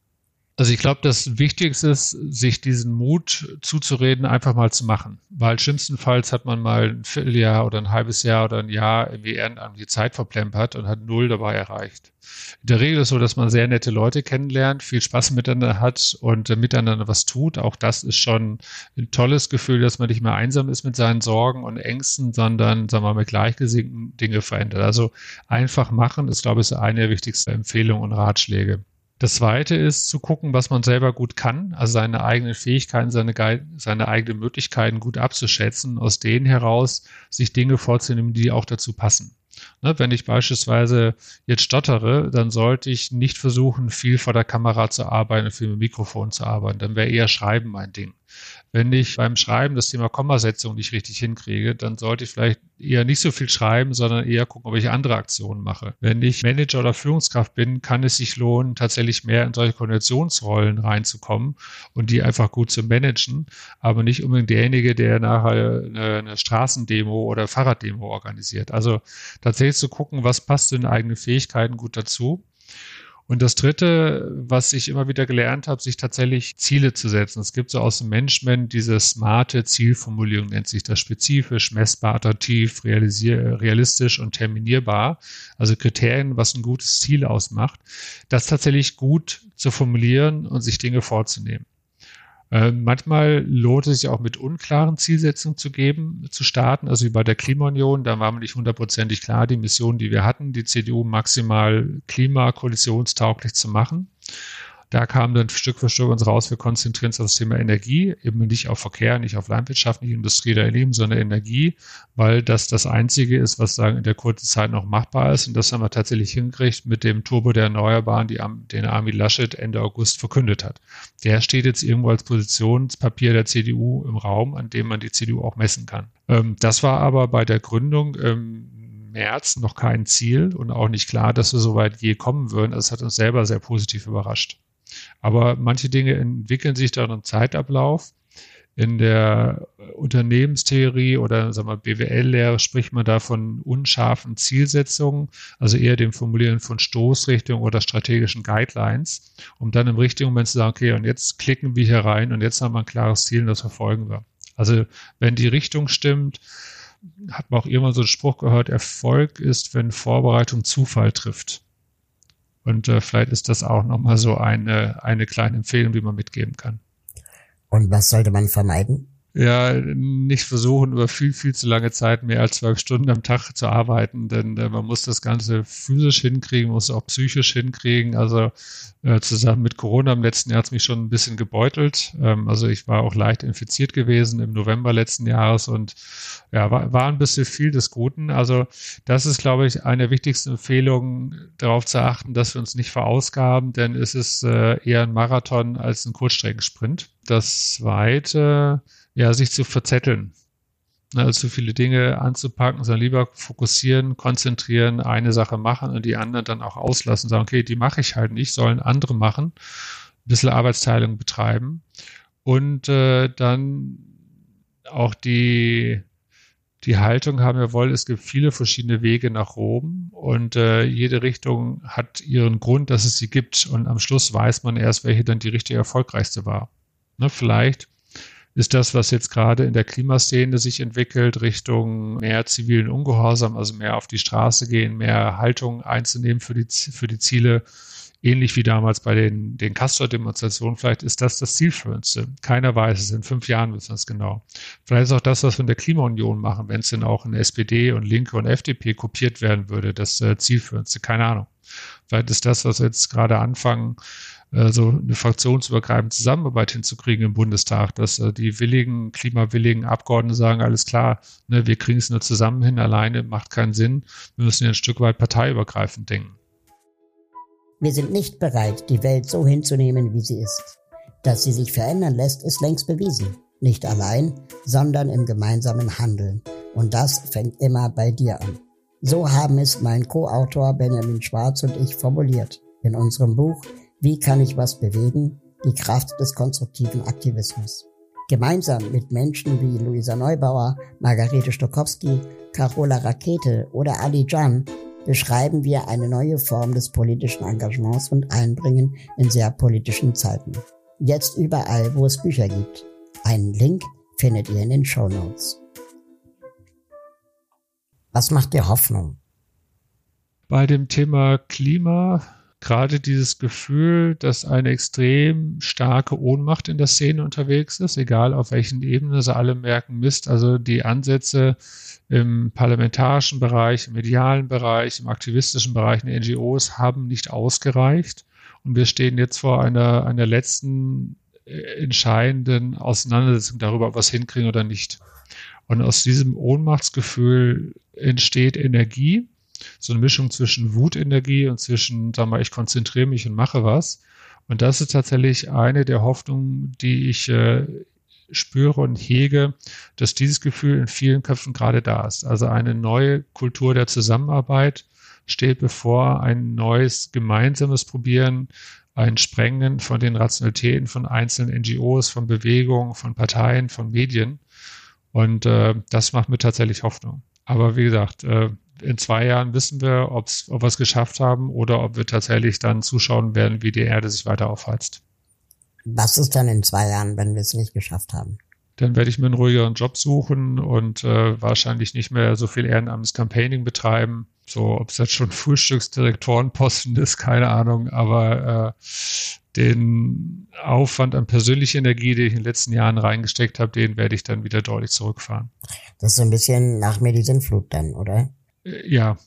Also ich glaube, das Wichtigste ist, sich diesen Mut zuzureden, einfach mal zu machen. Weil schlimmstenfalls hat man mal ein Vierteljahr oder ein halbes Jahr oder ein Jahr irgendwie ehrenamtliche Zeit verplempert und hat null dabei erreicht. In der Regel ist es so, dass man sehr nette Leute kennenlernt, viel Spaß miteinander hat und äh, miteinander was tut. Auch das ist schon ein tolles Gefühl, dass man nicht mehr einsam ist mit seinen Sorgen und Ängsten, sondern, sagen wir mal, mit Gleichgesinnten Dinge verändert. Also einfach machen ist, glaube ich, eine der wichtigsten Empfehlungen und Ratschläge. Das zweite ist zu gucken, was man selber gut kann, also seine eigenen Fähigkeiten, seine, seine eigenen Möglichkeiten gut abzuschätzen, aus denen heraus sich Dinge vorzunehmen, die auch dazu passen. Ne, wenn ich beispielsweise jetzt stottere, dann sollte ich nicht versuchen, viel vor der Kamera zu arbeiten, viel mit dem Mikrofon zu arbeiten. Dann wäre eher Schreiben mein Ding. Wenn ich beim Schreiben das Thema Kommasetzung nicht richtig hinkriege, dann sollte ich vielleicht eher nicht so viel schreiben, sondern eher gucken, ob ich andere Aktionen mache. Wenn ich Manager oder Führungskraft bin, kann es sich lohnen, tatsächlich mehr in solche Koordinationsrollen reinzukommen und die einfach gut zu managen, aber nicht unbedingt derjenige, der nachher eine, eine Straßendemo oder Fahrraddemo organisiert. Also tatsächlich zu gucken, was passt zu den eigenen Fähigkeiten gut dazu und das Dritte, was ich immer wieder gelernt habe, sich tatsächlich Ziele zu setzen. Es gibt so aus dem Management diese smarte Zielformulierung, nennt sich das spezifisch, messbar, attraktiv, realistisch und terminierbar. Also Kriterien, was ein gutes Ziel ausmacht. Das tatsächlich gut zu formulieren und sich Dinge vorzunehmen. Äh, manchmal lohnt es sich auch mit unklaren Zielsetzungen zu geben, zu starten. Also wie bei der Klimaunion, da war mir nicht hundertprozentig klar, die Mission, die wir hatten, die CDU maximal klimakoalitionstauglich zu machen. Da kam dann Stück für Stück uns raus, wir konzentrieren uns auf das Thema Energie, eben nicht auf Verkehr, nicht auf Landwirtschaft, nicht Industrie oder Leben, sondern Energie, weil das das Einzige ist, was sagen in der kurzen Zeit noch machbar ist. Und das haben wir tatsächlich hingekriegt mit dem Turbo der Erneuerbaren, die, den Armin Laschet Ende August verkündet hat. Der steht jetzt irgendwo als Positionspapier der CDU im Raum, an dem man die CDU auch messen kann. Ähm, das war aber bei der Gründung im März noch kein Ziel und auch nicht klar, dass wir so weit je kommen würden. Das hat uns selber sehr positiv überrascht. Aber manche Dinge entwickeln sich dann im Zeitablauf. In der Unternehmenstheorie oder sagen wir, BWL-Lehre spricht man da von unscharfen Zielsetzungen, also eher dem Formulieren von Stoßrichtungen oder strategischen Guidelines, um dann im richtigen Moment zu sagen, okay, und jetzt klicken wir hier rein und jetzt haben wir ein klares Ziel und das verfolgen wir. Also wenn die Richtung stimmt, hat man auch irgendwann so einen Spruch gehört, Erfolg ist, wenn Vorbereitung Zufall trifft. Und äh, vielleicht ist das auch nochmal so eine, eine kleine Empfehlung, die man mitgeben kann. Und was sollte man vermeiden? Ja, nicht versuchen, über viel, viel zu lange Zeit mehr als zwölf Stunden am Tag zu arbeiten, denn äh, man muss das Ganze physisch hinkriegen, muss auch psychisch hinkriegen. Also äh, zusammen mit Corona im letzten Jahr hat es mich schon ein bisschen gebeutelt. Ähm, also ich war auch leicht infiziert gewesen im November letzten Jahres und ja, war, war ein bisschen viel des Guten. Also das ist, glaube ich, eine der wichtigsten Empfehlungen, darauf zu achten, dass wir uns nicht verausgaben, denn es ist äh, eher ein Marathon als ein Kurzstreckensprint. Das zweite, ja, sich zu verzetteln. Ne, also viele Dinge anzupacken, sondern lieber fokussieren, konzentrieren, eine Sache machen und die anderen dann auch auslassen, sagen, okay, die mache ich halt nicht, sollen andere machen, ein bisschen Arbeitsteilung betreiben. Und äh, dann auch die die Haltung haben, jawohl, es gibt viele verschiedene Wege nach Rom. Und äh, jede Richtung hat ihren Grund, dass es sie gibt. Und am Schluss weiß man erst, welche dann die richtige erfolgreichste war. Ne, vielleicht ist das, was jetzt gerade in der Klimaszene sich entwickelt, Richtung mehr zivilen Ungehorsam, also mehr auf die Straße gehen, mehr Haltung einzunehmen für die, für die Ziele, ähnlich wie damals bei den, den Castor-Demonstrationen, vielleicht ist das das Zielführendste. Keiner weiß es, in fünf Jahren wissen wir es genau. Vielleicht ist auch das, was wir in der Klimaunion machen, wenn es denn auch in SPD und Linke und FDP kopiert werden würde, das äh, Zielführendste. Keine Ahnung. Vielleicht ist das, was wir jetzt gerade anfangen, so eine fraktionsübergreifende Zusammenarbeit hinzukriegen im Bundestag, dass äh, die willigen, klimawilligen Abgeordneten sagen, alles klar, ne, wir kriegen es nur zusammen hin, alleine macht keinen Sinn. Wir müssen ja ein Stück weit parteiübergreifend denken. Wir sind nicht bereit, die Welt so hinzunehmen, wie sie ist. Dass sie sich verändern lässt, ist längst bewiesen. Nicht allein, sondern im gemeinsamen Handeln. Und das fängt immer bei dir an. So haben es mein Co-Autor Benjamin Schwarz und ich formuliert in unserem Buch wie kann ich was bewegen? Die Kraft des konstruktiven Aktivismus. Gemeinsam mit Menschen wie Luisa Neubauer, Margarete Stokowski, Carola Rakete oder Ali Jan beschreiben wir eine neue Form des politischen Engagements und Einbringen in sehr politischen Zeiten. Jetzt überall, wo es Bücher gibt. Einen Link findet ihr in den Show Notes. Was macht dir Hoffnung? Bei dem Thema Klima gerade dieses Gefühl, dass eine extrem starke Ohnmacht in der Szene unterwegs ist, egal auf welchen Ebenen, sie alle merken, Mist, also die Ansätze im parlamentarischen Bereich, im medialen Bereich, im aktivistischen Bereich in den NGOs haben nicht ausgereicht. Und wir stehen jetzt vor einer, einer letzten äh, entscheidenden Auseinandersetzung darüber, ob wir es hinkriegen oder nicht. Und aus diesem Ohnmachtsgefühl entsteht Energie, so eine Mischung zwischen Wutenergie und zwischen, sag mal, ich konzentriere mich und mache was. Und das ist tatsächlich eine der Hoffnungen, die ich äh, spüre und hege, dass dieses Gefühl in vielen Köpfen gerade da ist. Also eine neue Kultur der Zusammenarbeit steht bevor, ein neues gemeinsames Probieren, ein Sprengen von den Rationalitäten von einzelnen NGOs, von Bewegungen, von Parteien, von Medien. Und äh, das macht mir tatsächlich Hoffnung. Aber wie gesagt, äh, in zwei Jahren wissen wir, ob's, ob wir es geschafft haben oder ob wir tatsächlich dann zuschauen werden, wie die Erde sich weiter aufheizt. Was ist dann in zwei Jahren, wenn wir es nicht geschafft haben? Dann werde ich mir einen ruhigeren Job suchen und äh, wahrscheinlich nicht mehr so viel ehrenamtliches Campaigning betreiben. So, ob es jetzt schon [LAUGHS] Frühstücksdirektorenposten ist, keine Ahnung, aber äh, den Aufwand an persönlicher Energie, den ich in den letzten Jahren reingesteckt habe, den werde ich dann wieder deutlich zurückfahren. Das ist so ein bisschen nach mir die Sinnflut dann, oder? Ja,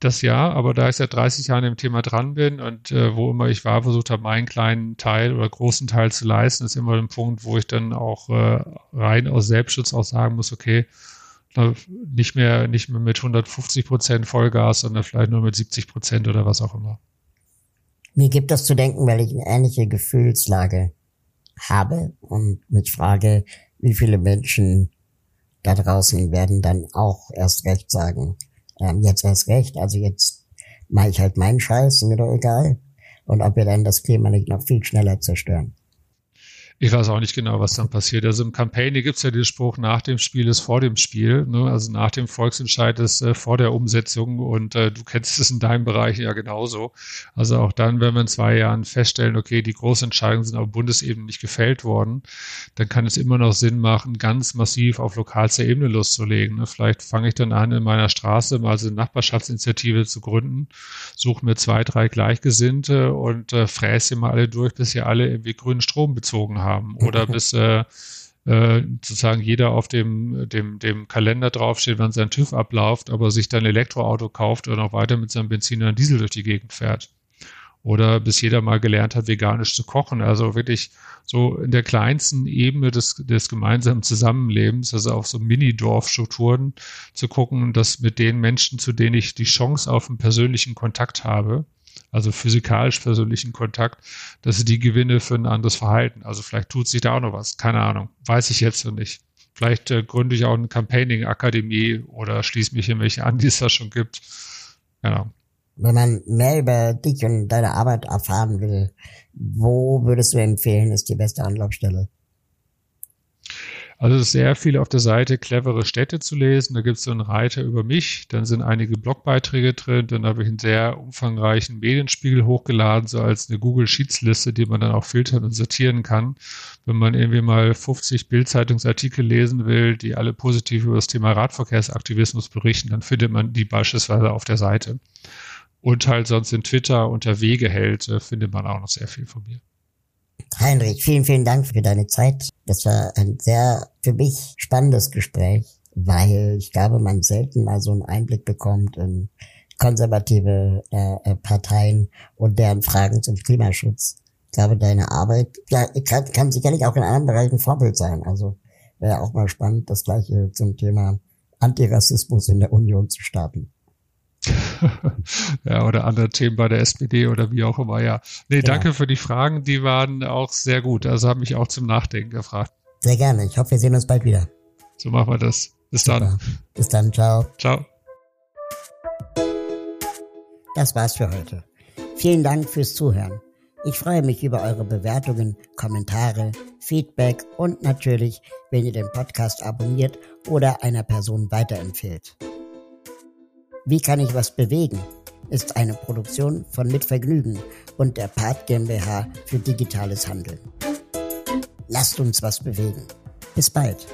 das ja, aber da ich seit 30 Jahren im Thema dran bin und äh, wo immer ich war, versucht habe, meinen kleinen Teil oder großen Teil zu leisten, ist immer ein Punkt, wo ich dann auch äh, rein aus Selbstschutz auch sagen muss, okay, nicht mehr, nicht mehr mit 150 Prozent Vollgas, sondern vielleicht nur mit 70 Prozent oder was auch immer. Mir gibt das zu denken, weil ich eine ähnliche Gefühlslage habe und mich frage, wie viele Menschen da draußen werden dann auch erst recht sagen, ähm, jetzt erst recht, also jetzt mache ich halt meinen Scheiß, mir doch egal. Und ob wir dann das Klima nicht noch viel schneller zerstören. Ich weiß auch nicht genau, was dann passiert. Also im Campaign gibt es ja den Spruch, nach dem Spiel ist vor dem Spiel. Ne? Also nach dem Volksentscheid ist äh, vor der Umsetzung und äh, du kennst es in deinem Bereich ja genauso. Also auch dann, wenn wir in zwei Jahren feststellen, okay, die Großentscheidungen sind auf Bundesebene nicht gefällt worden, dann kann es immer noch Sinn machen, ganz massiv auf lokalster Ebene loszulegen. Ne? Vielleicht fange ich dann an, in meiner Straße mal so eine Nachbarschaftsinitiative zu gründen, suche mir zwei, drei Gleichgesinnte und äh, fräse mal alle durch, bis sie alle irgendwie grünen Strom bezogen haben haben oder [LAUGHS] bis äh, äh, sozusagen jeder auf dem, dem, dem Kalender draufsteht, wann sein TÜV abläuft, aber sich dann Elektroauto kauft und noch weiter mit seinem Benzin und Diesel durch die Gegend fährt. Oder bis jeder mal gelernt hat, veganisch zu kochen. Also wirklich so in der kleinsten Ebene des, des gemeinsamen Zusammenlebens, also auf so Mini-Dorfstrukturen zu gucken, dass mit den Menschen, zu denen ich die Chance auf einen persönlichen Kontakt habe, also physikalisch persönlichen Kontakt, dass sie die Gewinne für ein anderes Verhalten. Also vielleicht tut sich da auch noch was, keine Ahnung, weiß ich jetzt noch nicht. Vielleicht äh, gründe ich auch eine Campaigning-Akademie oder schließe mich in welche an, die es da schon gibt. Genau. Wenn man mehr über dich und deine Arbeit erfahren will, wo würdest du empfehlen, ist die beste Anlaufstelle? Also es ist sehr viel auf der Seite clevere Städte zu lesen. Da gibt es so einen Reiter über mich, dann sind einige Blogbeiträge drin, dann habe ich einen sehr umfangreichen Medienspiegel hochgeladen, so als eine Google Sheets Liste, die man dann auch filtern und sortieren kann. Wenn man irgendwie mal 50 Bildzeitungsartikel lesen will, die alle positiv über das Thema Radverkehrsaktivismus berichten, dann findet man die beispielsweise auf der Seite. Und halt sonst in Twitter unter Wegeheld äh, findet man auch noch sehr viel von mir. Heinrich, vielen, vielen Dank für deine Zeit. Das war ein sehr für mich spannendes Gespräch, weil ich glaube, man selten mal so einen Einblick bekommt in konservative äh, äh Parteien und deren Fragen zum Klimaschutz. Ich glaube, deine Arbeit ja, kann, kann sicherlich auch in anderen Bereichen Vorbild sein. Also wäre auch mal spannend, das gleiche zum Thema Antirassismus in der Union zu starten. [LAUGHS] ja, oder andere Themen bei der SPD oder wie auch immer, ja. Nee, genau. danke für die Fragen, die waren auch sehr gut. Also haben mich auch zum Nachdenken gefragt. Sehr gerne. Ich hoffe, wir sehen uns bald wieder. So machen wir das. Bis Super. dann. Bis dann. Ciao. Ciao. Das war's für heute. Vielen Dank fürs Zuhören. Ich freue mich über eure Bewertungen, Kommentare, Feedback und natürlich, wenn ihr den Podcast abonniert oder einer Person weiterempfehlt. Wie kann ich was bewegen? ist eine Produktion von Mitvergnügen und der Part GmbH für digitales Handeln. Lasst uns was bewegen. Bis bald.